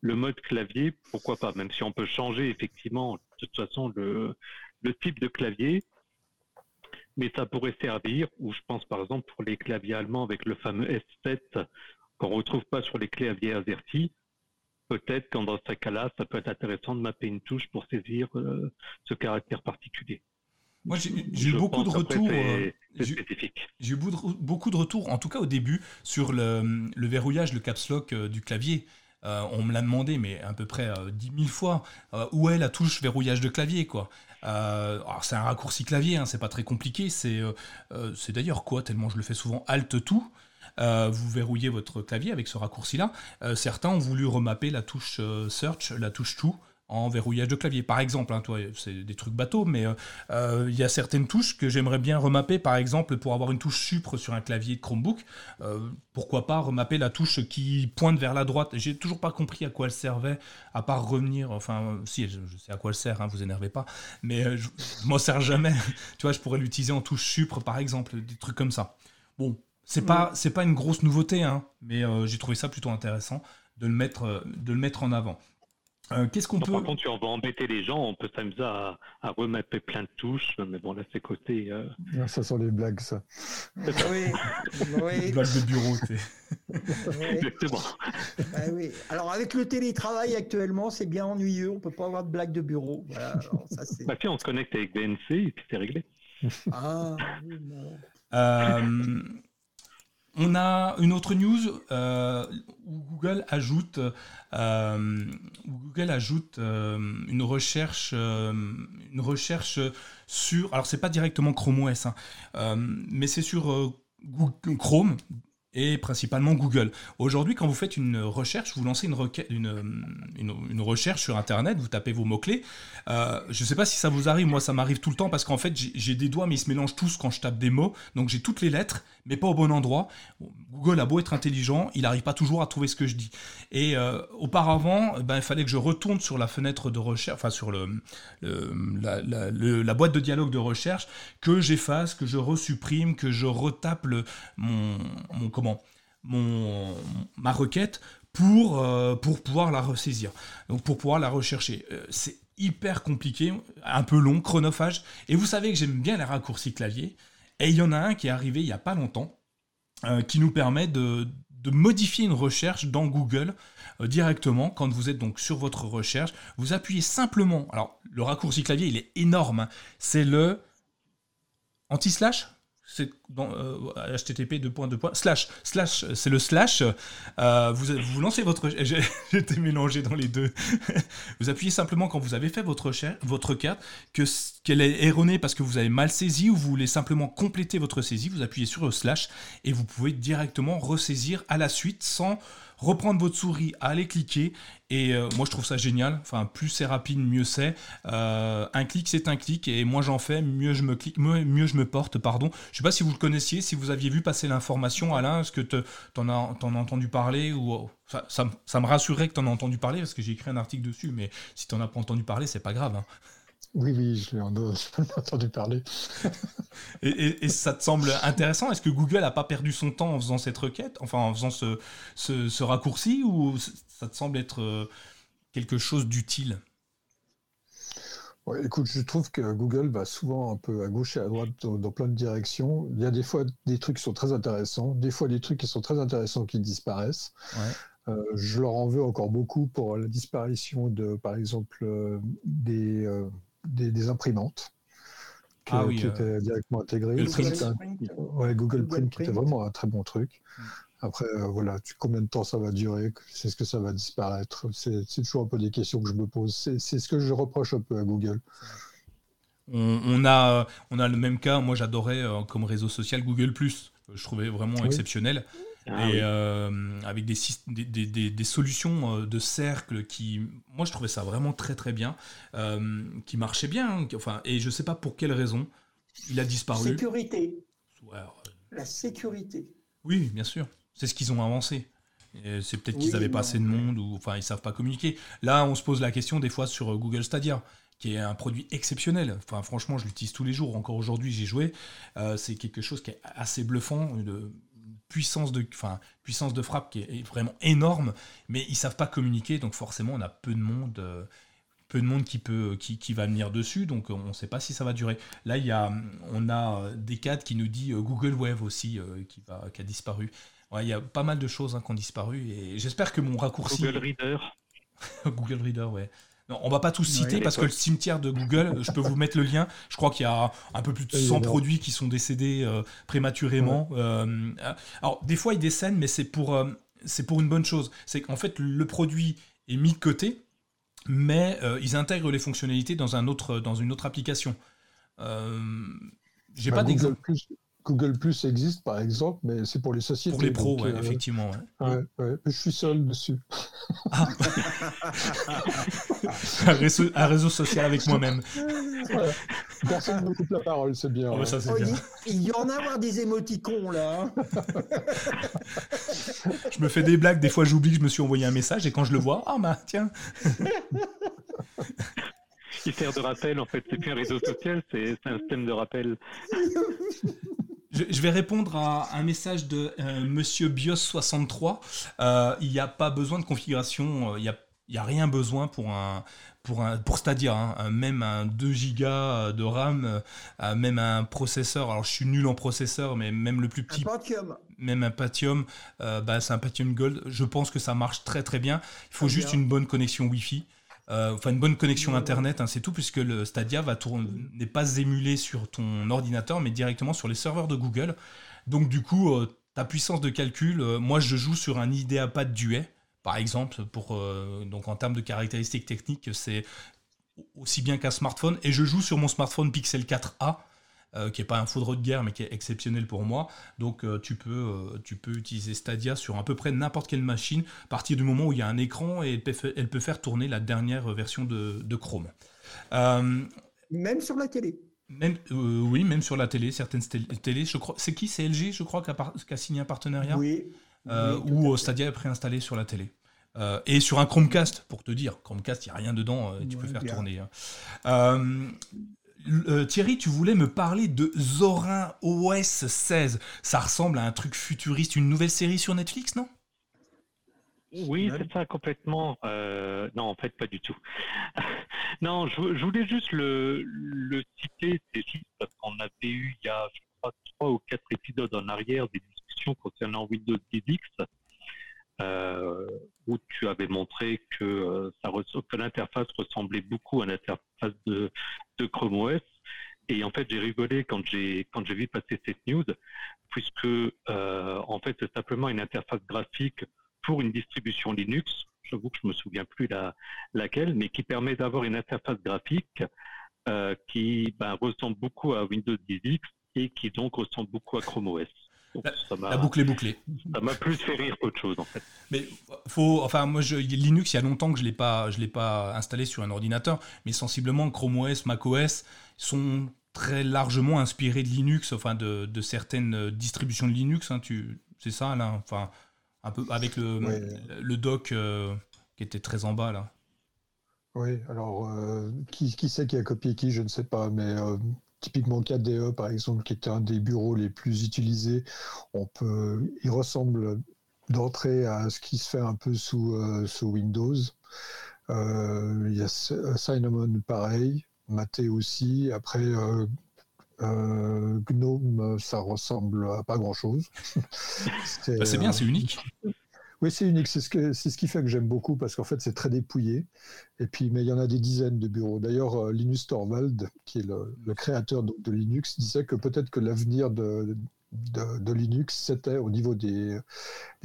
le mode clavier, pourquoi pas, même si on peut changer effectivement de toute façon le, le type de clavier, mais ça pourrait servir, ou je pense par exemple pour les claviers allemands avec le fameux S7 qu'on retrouve pas sur les claviers AZERTY, peut-être qu'en dans ce cas-là, ça peut être intéressant de mapper une touche pour saisir euh, ce caractère particulier. Moi, j'ai eu beaucoup de retours. Euh, j'ai eu beaucoup de retours, en tout cas au début, sur le, verrouillage, le caps lock euh, du clavier. Euh, on me l'a demandé, mais à peu près dix 10 000 fois, où est la touche verrouillage de clavier, quoi. c'est un raccourci clavier, hein, c'est pas très compliqué. C'est d'ailleurs quoi, tellement je le fais souvent, Alt tout. vous verrouillez votre clavier avec ce raccourci-là. certains ont voulu remapper la touche Search, la touche tout en verrouillage de clavier. Par exemple, hein, c'est des trucs bateaux, mais euh, euh, il y a certaines touches que j'aimerais bien remapper, par exemple, pour avoir une touche supre sur un clavier de Chromebook. Euh, pourquoi pas remapper la touche qui pointe vers la droite J'ai toujours pas compris à quoi elle servait, à part revenir. Enfin, si, je, sais à quoi elle sert, hein, vous énervez pas, mais je, je m'en sers jamais. tu vois, je pourrais l'utiliser en touche supre, par exemple, des trucs comme ça. Bon, c'est pas, c'est pas une grosse nouveauté, hein, mais j'ai trouvé ça plutôt intéressant de le mettre, de le mettre en avant. Euh, qu'est-ce qu'on peut. Par contre, on va embêter les gens, on peut s'amuser à, à remapper plein de touches, mais bon, là, c'est côté. Euh... Ah, ça sont des blagues, ça. oui, oui. Blagues de bureau, Exactement. Ah, oui. Alors, avec le télétravail actuellement, c'est bien ennuyeux, on peut pas avoir de blagues de bureau. Voilà, alors, ça, bah, on se connecte avec VNC et puis c'est réglé. Ah, oui, non. Euh, on a une autre news euh, où Google ajoute, euh, euh, une recherche, sur, alors c'est pas directement Chrome OS, hein, mais c'est sur Chrome et principalement Google. Aujourd'hui, quand vous faites une recherche, vous lancez une, recherche sur Internet, vous tapez vos mots-clés. Je ne sais pas si ça vous arrive, moi ça m'arrive tout le temps parce qu'en fait j'ai des doigts mais ils se mélangent tous quand je tape des mots, donc j'ai toutes les lettres mais pas au bon endroit. Google a beau être intelligent, il n'arrive pas toujours à trouver ce que je dis. Et euh, auparavant, ben, il fallait que je retourne sur la fenêtre de recherche, enfin sur le, la, boîte de dialogue de recherche, que j'efface, que je resupprime, que je retape mon, mon mon, ma requête pour, euh, pour pouvoir la ressaisir, donc pour pouvoir la rechercher. Euh, c'est hyper compliqué, un peu long, chronophage. Et vous savez que j'aime bien les raccourcis clavier. Et il y en a un qui est arrivé il n'y a pas longtemps, euh, qui nous permet de, modifier une recherche dans Google directement. Quand vous êtes donc sur votre recherche, vous appuyez simplement. Alors, le raccourci clavier, il est énorme. Hein. C'est le anti-slash? C'est dans http euh, slash slash c'est le slash. Euh, vous, vous lancez votre j'étais mélangé dans les deux. Vous appuyez simplement quand vous avez fait votre carte que qu'elle est erronée parce que vous avez mal saisi ou vous voulez simplement compléter votre saisie vous appuyez sur le slash et vous pouvez directement ressaisir à la suite sans reprendre votre souris, aller cliquer. Et euh, moi, je trouve ça génial. Enfin, plus c'est rapide, mieux c'est. Euh, un clic, c'est un clic. Et moi, j'en fais, mieux je me clique, mieux, je me porte. Pardon. Je sais pas si vous le connaissiez, si vous aviez vu passer l'information, Alain. Est-ce que tu en as, entendu parler ou ça, ça, me rassurait que tu en as entendu parler parce que j'ai écrit un article dessus, mais si tu n'en as pas entendu parler, c'est pas grave. Hein. Oui, oui, je l'ai entendu parler. et, ça te semble intéressant? Est-ce que Google n'a pas perdu son temps en faisant cette requête, enfin en faisant ce, ce, raccourci, ou ça te semble être euh, quelque chose d'utile? Écoute, je trouve que Google va souvent un peu à gauche et à droite dans, plein de directions. Il y a des fois des trucs qui sont très intéressants, des fois des trucs qui sont très intéressants qui disparaissent. Euh, je leur en veux encore beaucoup pour la disparition de, par exemple, euh, des, des, imprimantes qui, ah étaient directement intégrées. Google Print. ouais, Google, Print, qui était vraiment un très bon truc. Mm. Après, euh, voilà, combien de temps ça va durer C'est ce que ça va disparaître C'est toujours un peu des questions que je me pose. C'est ce que je reproche un peu à Google. On, a, on a le même cas. Moi, j'adorais euh, comme réseau social Google Je trouvais vraiment exceptionnel. Ah et euh, avec des, des, des, des, solutions euh, de cercle qui, moi je trouvais ça vraiment très très bien, euh, qui marchait bien. Enfin, et je sais pas pour quelle raison, il a disparu. Sécurité. La sécurité. Oui, bien sûr. C'est ce qu'ils ont avancé. C'est peut-être qu'ils n'avaient pas assez de monde ou enfin ils savent pas communiquer. Là, on se pose la question des fois sur Google Stadia qui est un produit exceptionnel. Enfin, franchement, je l'utilise tous les jours. Encore aujourd'hui, j'ai joué. c'est quelque chose qui est assez bluffant. De, puissance de, enfin, puissance de frappe qui est vraiment énorme, mais ils savent pas communiquer, donc forcément on a peu de monde, euh, peu de monde qui peut, qui, qui, va venir dessus, donc on ne sait pas si ça va durer. Là, il y a, on a des cadres qui nous dit euh, Google Wave aussi euh, qui, va, qui a disparu. Il y a pas mal de choses hein, qui ont disparu et j'espère que mon raccourci. Google Reader. Google Reader, ouais. On va pas tous citer parce que le cimetière de Google, je peux vous mettre le lien. Je crois qu'il y a un peu plus de 100 produits qui sont décédés euh, prématurément. Euh, alors des fois ils décèdent, mais c'est pour euh, c'est pour une bonne chose. C'est qu'en fait le produit est mis de côté, mais ils intègrent les fonctionnalités dans un autre dans une autre application. J'ai bah, pas d'exemple. Google Plus existe, par exemple, mais c'est pour les sociétés. Pour les pros, euh, effectivement. je suis seul dessus. Ah. un, réseau, social avec moi-même. Personne ne coupe la parole, c'est bien. Oh, il, y en a avoir des émoticons, là. Hein. je me fais des blagues, des fois j'oublie que je me suis envoyé un message, et quand je le vois, ah bah tiens il sert de rappel, en fait. C'est plus un réseau social, c'est un système de rappel. Je, vais répondre à un message de euh, Monsieur Bios63. Euh, il n'y a pas besoin de configuration, euh, il n'y a, y a rien besoin pour un, pour, un, pour Stadia, hein. même un 2 Go de RAM, même un processeur, alors je suis nul en processeur, mais même le plus petit... Un Pentium. Même un Pentium, bah, c'est un Pentium Gold, je pense que ça marche très très bien. Il faut juste une bonne connexion Wi-Fi. Euh, une bonne connexion internet, hein, c'est tout, puisque le Stadia n'est pas émulé sur ton ordinateur, mais directement sur les serveurs de Google. Donc du coup, euh, ta puissance de calcul, euh, moi je joue sur un IdeaPad Duet, par exemple, pour donc en termes de caractéristiques techniques, c'est aussi bien qu'un smartphone, et je joue sur mon smartphone Pixel 4a. Euh, qui n'est pas un foudre de guerre, mais qui est exceptionnel pour moi. Donc euh, tu, peux, euh, tu peux utiliser Stadia sur à peu près n'importe quelle machine, à partir du moment où il y a un écran et elle peut, faire tourner la dernière version de, Chrome. Même sur la télé même, oui, même sur la télé, certaines télé, je crois. C'est qui? C'est LG, je crois, qui a, signé un partenariat? Oui. où Stadia est préinstallé sur la télé. et sur un Chromecast, pour te dire, Chromecast, il n'y a rien dedans, tu peux faire tourner. Hein. Euh, Thierry, tu voulais me parler de Zorin OS 16. Ça ressemble à un truc futuriste, une nouvelle série sur Netflix, non? Oui, c'est ça complètement. Euh, non, en fait, pas du tout. non, je, voulais juste le, citer. C'est juste parce qu'on avait eu il y a, je crois, trois ou quatre épisodes en arrière des discussions concernant Windows 10 euh, où tu avais montré que, euh, que l'interface ressemblait beaucoup à l'interface de, de Chrome OS. Et en fait, j'ai rigolé quand j'ai quand j'ai vu passer cette news, puisque euh, en fait, c'est simplement une interface graphique pour une distribution Linux. J'avoue que je me souviens plus la, laquelle, mais qui permet d'avoir une interface graphique qui ben, ressemble beaucoup à Windows 10X et qui donc ressemble beaucoup à Chrome OS la, boucle est bouclée. Ça m'a plus fait rire qu'autre chose en fait. Mais faut, enfin moi je, Linux il y a longtemps que je l'ai pas, je l'ai pas installé sur un ordinateur, mais sensiblement Chrome OS, Mac OS sont très largement inspirés de Linux, enfin de, de certaines distributions de Linux. Hein, tu, c'est ça là, enfin. un peu avec le, le doc qui était très en bas là. Oui, alors qui, qui c'est qui a copié qui, je ne sais pas, mais typiquement KDE par exemple, qui est un des bureaux les plus utilisés, on peut, il ressemble d'entrée à ce qui se fait un peu sous, sous Windows. Euh, il y a Cinnamon pareil, Maté aussi. Après, euh, euh, Gnome, ça ressemble à pas grand chose. Bah, c'est bien, c'est unique. Oui, c'est unique. C'est ce, qui fait que j'aime beaucoup parce qu'en fait, c'est très dépouillé. Et puis, mais il y en a des dizaines de bureaux. D'ailleurs, Linus Torvald, qui est le, créateur de, Linux, disait que peut-être que l'avenir de, de, Linux, c'était au niveau des,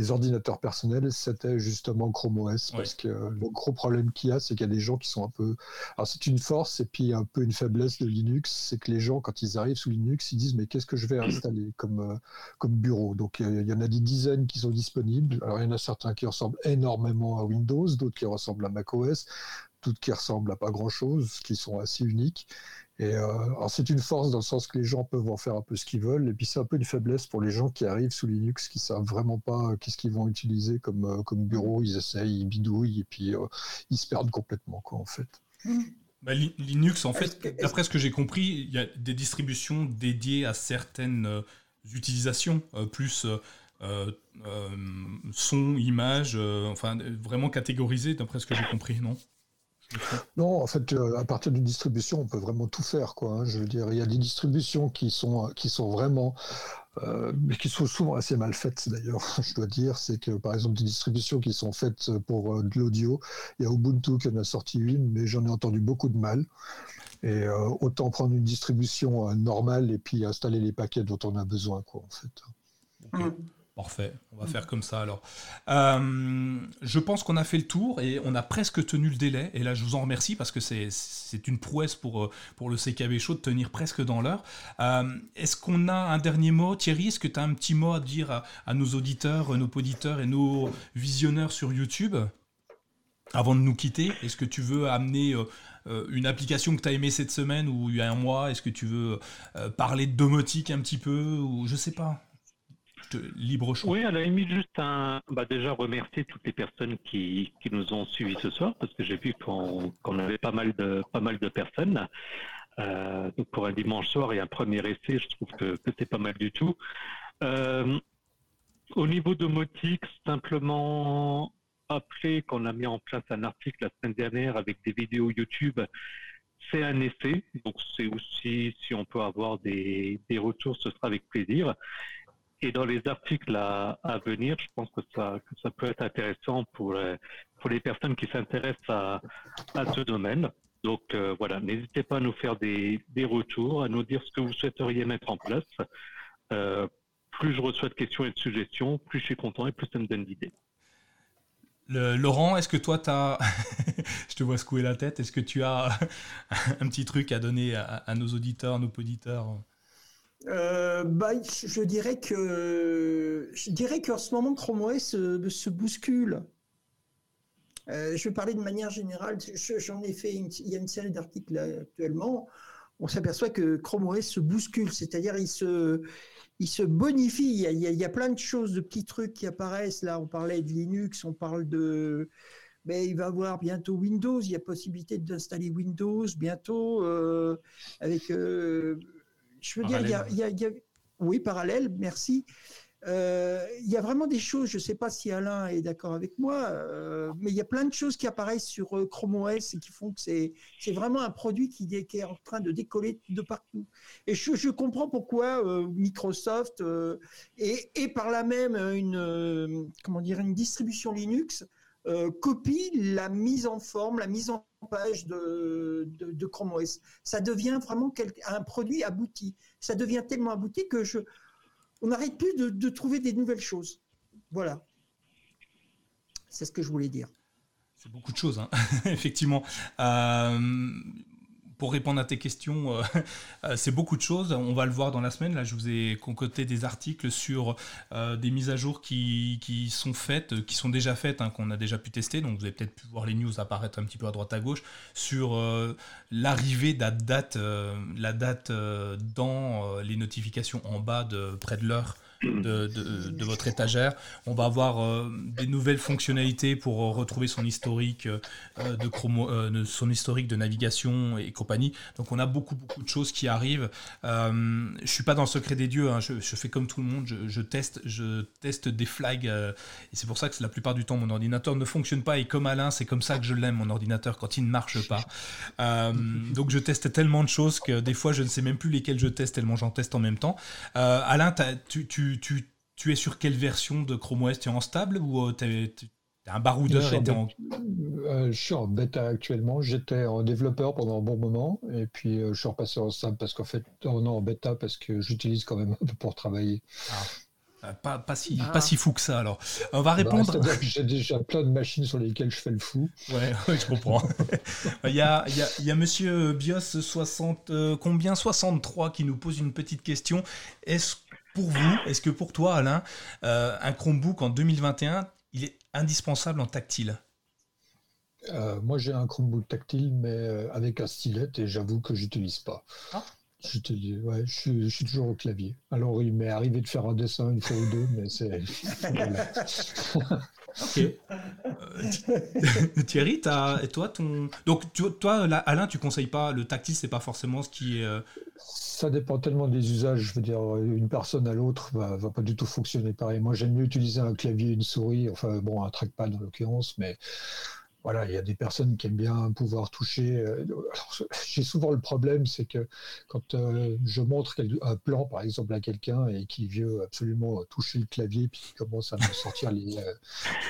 ordinateurs personnels, c'était justement Chrome OS. Parce que le gros problème qu'il y a, c'est qu'il y a des gens qui sont un peu. Alors, c'est une force et puis un peu une faiblesse de Linux, c'est que les gens, quand ils arrivent sous Linux, ils disent Mais qu'est-ce que je vais installer comme, euh, comme bureau? Donc, il y en a des dizaines qui sont disponibles. Alors, il y en a certains qui ressemblent énormément à Windows, d'autres qui ressemblent à macOS, d'autres qui ressemblent à pas grand-chose, qui sont assez uniques. Et euh, c'est une force dans le sens que les gens peuvent en faire un peu ce qu'ils veulent, et puis c'est un peu une faiblesse pour les gens qui arrivent sous Linux, qui savent vraiment pas euh, qu'est-ce qu'ils vont utiliser comme, euh, comme bureau, ils essayent, ils bidouillent, et puis ils se perdent complètement, quoi, en fait. Bah, Linux, en fait, d'après ce que j'ai compris, il y a des distributions dédiées à certaines utilisations, plus son, image, enfin vraiment catégorisées, d'après ce que j'ai compris, non? Non, en fait, euh, à partir d'une distribution, on peut vraiment tout faire. Quoi, hein. Je veux dire, il y a des distributions qui sont, qui sont vraiment, euh, mais qui sont souvent assez mal faites d'ailleurs, je dois dire. C'est que, par exemple, des distributions qui sont faites pour euh, de l'audio, il y a Ubuntu qui en a sorti une, mais j'en ai entendu beaucoup de mal. Et autant prendre une distribution normale et puis installer les paquets dont on a besoin, quoi, en fait. Mmh. Parfait, on va faire comme ça alors. Euh, je pense qu'on a fait le tour et on a presque tenu le délai. Et là, je vous en remercie parce que c'est une prouesse pour, euh, pour le CKB Show de tenir presque dans l'heure. Euh, est-ce qu'on a un dernier mot Thierry, est-ce que tu as un petit mot à dire à, nos auditeurs, nos auditeurs et nos visionneurs sur YouTube? Avant de nous quitter Est-ce que tu veux amener une application que tu as aimée cette semaine ou il y a un mois? Est-ce que tu veux parler de domotique un petit peu ou je sais pas? Libre. Oui, à la limite, juste un, bah déjà remercier toutes les personnes qui, nous ont suivis ce soir, parce que j'ai vu qu'on avait pas mal de, pas mal de personnes. Euh, donc pour un dimanche soir et un premier essai, je trouve que, c'est pas mal du tout. Euh, au niveau domotique, simplement appeler qu'on a mis en place un article la semaine dernière avec des vidéos YouTube. C'est un essai, donc c'est aussi si on peut avoir des, des retours, ce sera avec plaisir. Et dans les articles à, venir, je pense que ça, peut être intéressant pour les, pour les personnes qui s'intéressent à, ce domaine. Donc euh, voilà, n'hésitez pas à nous faire des, retours, à nous dire ce que vous souhaiteriez mettre en place. Euh, plus je reçois de questions et de suggestions, plus je suis content et plus ça me donne d'idées. Laurent, est-ce que toi, tu as... je te vois secouer la tête, est-ce que tu as un petit truc à donner à, à nos auditeurs, nos auditeurs? Euh, bah, je dirais que je dirais qu'en ce moment Chrome OS se, bouscule. Euh, je vais parler de manière générale. J'en ai fait il y a une série d'articles actuellement. On s'aperçoit que Chrome OS se bouscule, c'est-à-dire il se il se bonifie. Il y, a, il y, a, plein de choses, de petits trucs qui apparaissent. Là, on parlait de Linux, on parle de mais il va avoir bientôt Windows. Il y a possibilité d'installer Windows bientôt euh, avec je veux dire, il y, a, oui, parallèle, merci. Euh, il y a vraiment des choses, je ne sais pas si Alain est d'accord avec moi, euh, mais il y a plein de choses qui apparaissent sur euh, Chrome OS et qui font que c'est, vraiment un produit qui, est en train de décoller de partout. Et je, comprends pourquoi Microsoft et, et, par là même une, comment dire, une distribution Linux copie la mise en forme, la mise en page de, de, Chrome OS. Ça devient vraiment un produit abouti. Ça devient tellement abouti que je, on n'arrête plus de, trouver des nouvelles choses. Voilà. C'est ce que je voulais dire. C'est beaucoup de choses, hein. effectivement. Euh, pour répondre à tes questions, euh, euh, c'est beaucoup de choses. On va le voir dans la semaine. Là, je vous ai concocté des articles sur euh, des mises à jour qui, qui, sont faites, qui sont déjà faites, hein, qu'on a déjà pu tester. Donc, vous avez peut-être pu voir les news apparaître un petit peu à droite à gauche sur l'arrivée de la date, la date dans les notifications en bas de près de l'heure de, votre étagère. On va avoir euh, des nouvelles fonctionnalités pour retrouver son historique euh, de, son historique de navigation et compagnie. Donc on a beaucoup beaucoup de choses qui arrivent. je suis pas dans le secret des dieux. Hein. Je, fais comme tout le monde. Je, teste, je teste des flags et c'est pour ça que la plupart du temps mon ordinateur ne fonctionne pas. Et comme Alain, c'est comme ça que je l'aime mon ordinateur quand il ne marche pas. donc je teste tellement de choses que des fois je ne sais même plus lesquelles je teste tellement j'en teste en même temps. Alain, tu, tu, tu, es sur quelle version de Chrome OS Tu es en stable ou euh, tu es, un baroudeur je, en... Euh, je suis en bêta actuellement. J'étais en développeur pendant un bon moment et puis euh, je suis repassé en stable parce qu'en fait, on est en bêta parce que j'utilise quand même un peu pour travailler. Ah. Pas, pas, si, ah. pas si fou que ça alors. On va bah, répondre. j'ai déjà plein de machines sur lesquelles je fais le fou. Ouais, je comprends. il, y a, il, y a, il y a monsieur Bios 60, combien? 63 qui nous pose une petite question. Est-ce pour vous, est-ce que pour toi, Alain, euh, un Chromebook en 2021, il est indispensable en tactile? Euh, Moi, j'ai un Chromebook tactile, mais euh, avec un stylet, et j'avoue que j'utilise pas. Ah. Je, te dis, ouais, je, suis, toujours au clavier. Alors, il m'est arrivé de faire un dessin une fois ou deux, mais c'est. Ok. Thierry, et toi, ton. Donc, toi, Alain, tu conseilles pas le tactile, c'est pas forcément ce qui est. Ça dépend tellement des usages. Je veux dire, une personne à l'autre va, va pas du tout fonctionner pareil. Moi, j'aime mieux utiliser un clavier, une souris, enfin bon, un trackpad en l'occurrence, mais voilà, il y a des personnes qui aiment bien pouvoir toucher. Euh, j'ai souvent le problème, c'est que quand euh, je montre un plan, par exemple, à quelqu'un et qui veut absolument toucher le clavier, puis qui commence à me sortir les. Euh,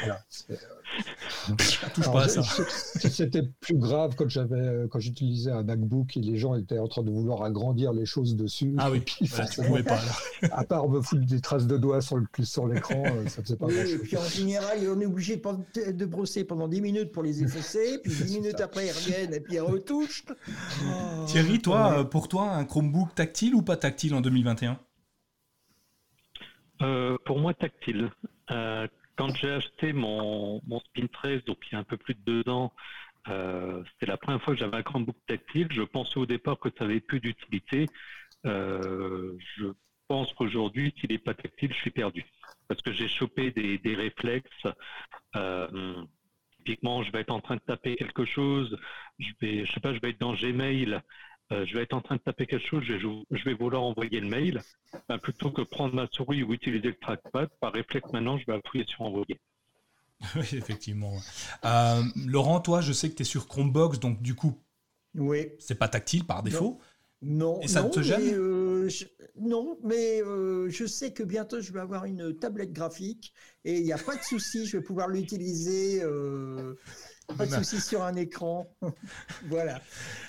voilà, C'était plus grave quand j'avais, quand j'utilisais un MacBook et les gens étaient en train de vouloir agrandir les choses dessus. Ah oui, puis, pouvais pas. à part me foutre des traces de doigts sur le sur l'écran, ça faisait pas. Oui, et puis en général, on est obligé de brosser pendant 10 minutes pour les effacer, puis 10 minutes après ils reviennent et puis ils retouchent. Oh. Thierry, toi, euh, pour toi, un Chromebook tactile ou pas tactile en 2021 euh, Pour moi, tactile. Euh, quand j'ai acheté mon, mon Spin 13, donc il y a un peu plus de deux ans, c'était la première fois que j'avais un Chromebook tactile. Je pensais au départ que ça avait plus d'utilité. je pense qu'aujourd'hui, s'il n'est pas tactile, je suis perdu. Parce que j'ai chopé des, des réflexes typiquement, je vais être en train de taper quelque chose, je vais, je sais pas, je vais être dans Gmail, euh, je vais être en train de taper quelque chose, je, vais vouloir envoyer le mail, ben, plutôt que prendre ma souris ou utiliser le trackpad, par réflexe maintenant, je vais appuyer sur envoyer. Oui, effectivement. Euh, Laurent, toi, je sais que tu es sur Chromebox, donc du coup, oui. c'est pas tactile par défaut. Non, Et ça non, te gêne? mais, euh, je, non, mais euh, je sais que bientôt je vais avoir une tablette graphique et il n'y a pas de souci, je vais pouvoir l'utiliser. Euh, pas de souci sur un écran, voilà.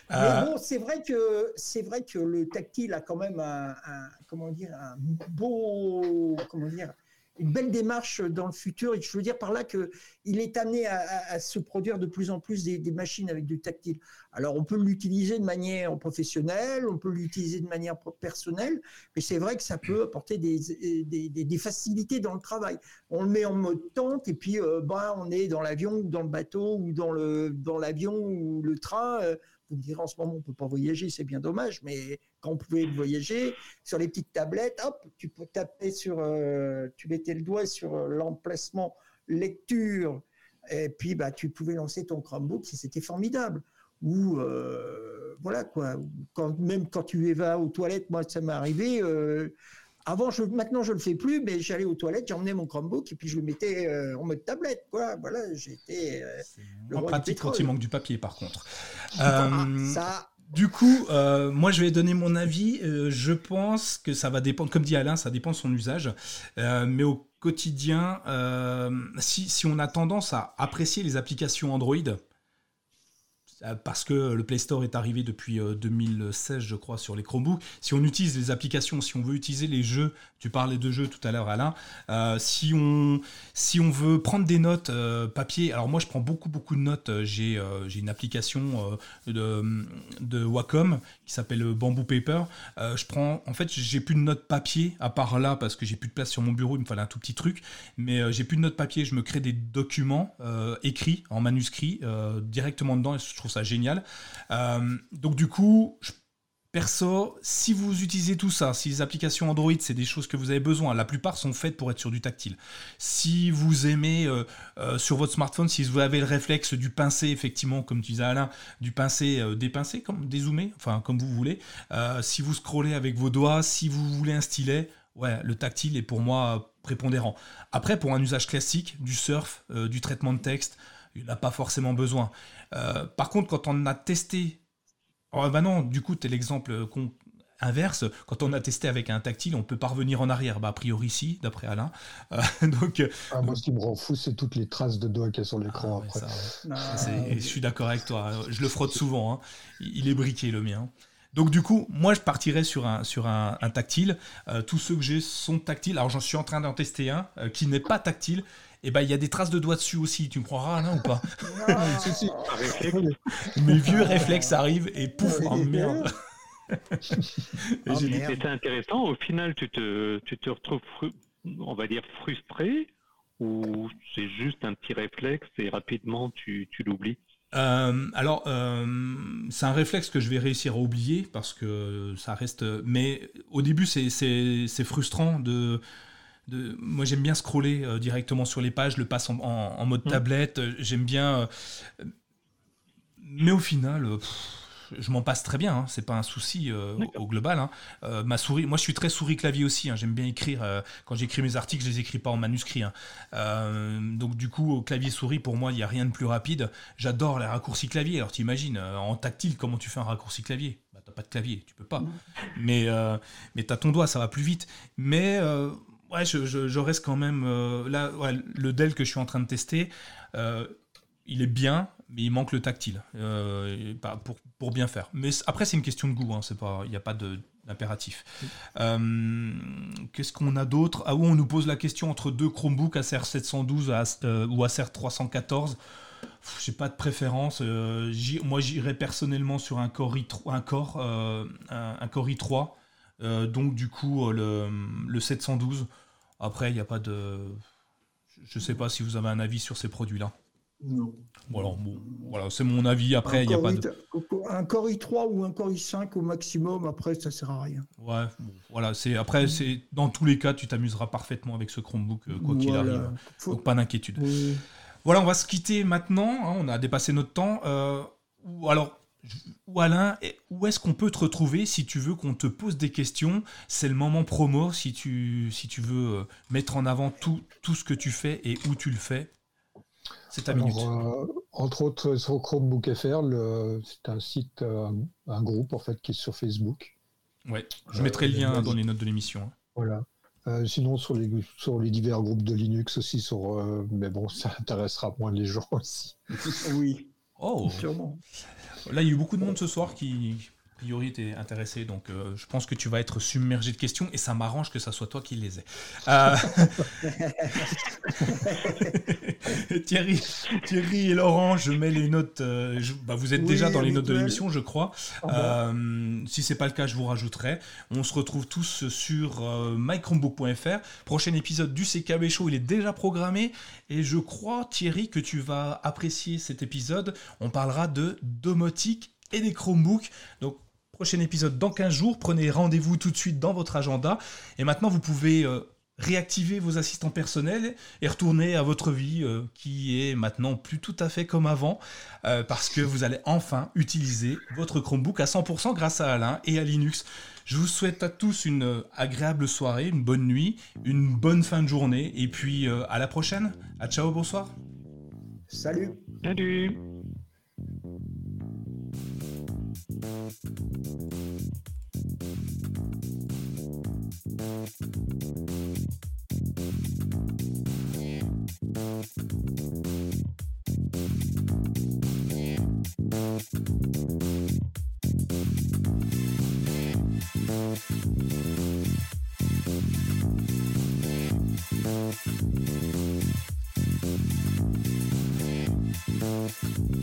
Mais bon, c'est vrai que c'est vrai que le tactile a quand même un, un comment dire un beau comment dire une belle démarche dans le futur. Et je veux dire par là qu'il est amené à, se produire de plus en plus des, machines avec du tactile. Alors on peut l'utiliser de manière professionnelle, on peut l'utiliser de manière personnelle, mais c'est vrai que ça peut apporter des, des, facilités dans le travail. On le met en mode tente et puis euh, ben, on est dans l'avion ou dans le bateau ou dans dans l'avion ou le train. Euh, vous me direz en ce moment, on ne peut pas voyager, c'est bien dommage, mais quand on pouvait voyager, sur les petites tablettes, hop, tu peux taper sur, euh, tu mettais le doigt sur euh, l'emplacement lecture, et puis bah, tu pouvais lancer ton Chromebook, c'était formidable. Ou euh, voilà quoi, même quand tu vas aux toilettes, moi ça m'est arrivé avant, je, maintenant je le fais plus, mais j'allais aux toilettes, j'emmenais mon Chromebook et puis je le mettais euh, en mode tablette. Quoi. Voilà, j'étais. Euh, en pratique quand il manque du papier, par contre. Euh, ça. Du coup, moi je vais donner mon avis. je pense que ça va dépendre, comme dit Alain, ça dépend de son usage. mais au quotidien, si, si, on a tendance à apprécier les applications Android, parce que le Play Store est arrivé depuis 2016, euh, je crois, sur les Chromebooks. Si on utilise les applications, si on veut utiliser les jeux, tu parlais de jeux tout à l'heure, Alain, euh, si, on, si on veut prendre des notes papier, alors moi je prends beaucoup, beaucoup de notes. J'ai j'ai une application de, de Wacom qui s'appelle Bamboo Paper. je prends, en fait, j'ai plus de notes papier, à part là, parce que j'ai plus de place sur mon bureau, il me fallait un tout petit truc, mais j'ai plus de notes papier, je me crée des documents écrits en manuscrit directement dedans et je trouve ça génial. Euh, donc du coup, Perso, si vous utilisez tout ça, si les applications Android, c'est des choses que vous avez besoin, la plupart sont faites pour être sur du tactile. Si vous aimez euh, euh, sur votre smartphone, si vous avez le réflexe du pincer, effectivement, comme tu disais Alain, du pincer euh, dépincer, comme dézoomer, enfin comme vous voulez, si vous scrollez avec vos doigts, si vous voulez un stylet, ouais, le tactile est pour moi prépondérant. Après, pour un usage classique, du surf, du traitement de texte, il n'a pas forcément besoin. Par contre, quand on a testé Oh, bah non, du coup, tu es l'exemple euh, inverse. Quand on a testé avec un tactile, on peut pas revenir en arrière. Bah, a priori, si, d'après Alain. Euh, donc, euh, ah, moi, ce qui me rend fou, c'est toutes les traces de doigts qu'il y a sur l'écran ah, après. Ah, je suis d'accord avec toi. Je le frotte souvent. Hein. Il est briqué, le mien. Donc du coup, moi je partirais sur un, sur un, tactile. tous ceux que j'ai sont tactiles. Alors j'en suis en train d'en tester un qui n'est pas tactile et eh ben il y a des traces de doigts dessus aussi. Tu me croiras là ou pas? Si, si. Mes vieux réflexes arrivent et pouf, oh merde. oh, c'est intéressant. Au final, tu te, tu te retrouves, on va dire, frustré ou c'est juste un petit réflexe et rapidement tu, tu l'oublies? Euh, alors, euh, c'est un réflexe que je vais réussir à oublier parce que ça reste. Mais au début, c'est frustrant de, moi j'aime bien scroller euh, directement sur les pages, le passe en, mode mmh. tablette, euh, j'aime bien. Euh, mais au final, je m'en passe très bien, hein, c'est pas un souci au global. Hein. ma souris, moi je suis très souris clavier aussi, hein, j'aime bien écrire. quand j'écris mes articles, je les écris pas en manuscrit. donc du coup, au clavier souris, pour moi, il n'y a rien de plus rapide. J'adore les raccourcis clavier. Alors tu imagines, en tactile, comment tu fais un raccourci clavier? Bah, T'as pas de clavier, tu peux pas. Mmh. Mais, mais tu as ton doigt, ça va plus vite. Mais ouais, je, reste quand même. Euh, là, le Dell que je suis en train de tester, euh, il est bien, mais il manque le tactile euh, pour, pour, bien faire. Mais après, c'est une question de goût, hein, il n'y a pas d'impératif. Qu'est-ce qu'on a d'autre? Ah oui, on nous pose la question entre deux Chromebooks Acer 712 ou Acer 314. J'ai pas de préférence. moi, j'irais personnellement sur un Core i3, un Core, un Core i3 euh, donc du coup, euh, le, 712. Après, il n'y a pas de... Je ne sais pas si vous avez un avis sur ces produits-là. Non. Voilà, voilà c'est mon avis. Après, il n'y a pas de. Un Core i3 ou un Core i5 au maximum, après, ça ne sert à rien. Ouais, voilà. c'est Après, c'est dans tous les cas, tu t'amuseras parfaitement avec ce Chromebook, euh, quoi qu'il arrive. Donc, pas d'inquiétude. Voilà, on va se quitter maintenant. Hein, on a dépassé notre temps. alors, ou Alain, où est-ce qu'on peut te retrouver si tu veux qu'on te pose des questions? C'est le moment promo si tu, si tu veux euh, mettre en avant tout, tout ce que tu fais et où tu le fais. C'est ta minute. Euh, entre autres, sur Chromebook FR, c'est un site, euh, un, groupe en fait qui est sur Facebook. Ouais, je mettrai le lien dans les notes de l'émission. Hein. Voilà. sinon, sur les, sur les divers groupes de Linux aussi, sur, mais bon, ça intéressera moins les gens aussi. oui. Oh, sûrement. Là, il y a eu beaucoup de monde ce soir qui, a priori, était intéressé. Donc, euh, je pense que tu vas être submergé de questions et ça m'arrange que ça soit toi qui les aies. Euh, Thierry, Thierry et Laurent, je mets les notes. Euh, bah, vous êtes déjà dans les notes de l'émission, je crois. Ah si c'est pas le cas, je vous rajouterai. On se retrouve tous sur mychromebook.fr. Prochain épisode du CKB Show, il est déjà programmé. Et je crois, Thierry, que tu vas apprécier cet épisode. On parlera de domotique et des Chromebooks. Donc prochain épisode dans 15 jours. Prenez rendez-vous tout de suite dans votre agenda. Et maintenant, vous pouvez euh, réactiver vos assistants personnels et retourner à votre vie euh, qui est maintenant plus tout à fait comme avant euh, parce que vous allez enfin utiliser votre Chromebook à 100% grâce à Alain et à Linux. Je vous souhaite à tous une agréable soirée, une bonne nuit, une bonne fin de journée et puis à la prochaine. À ciao, bonsoir. Salut. Salut. Thank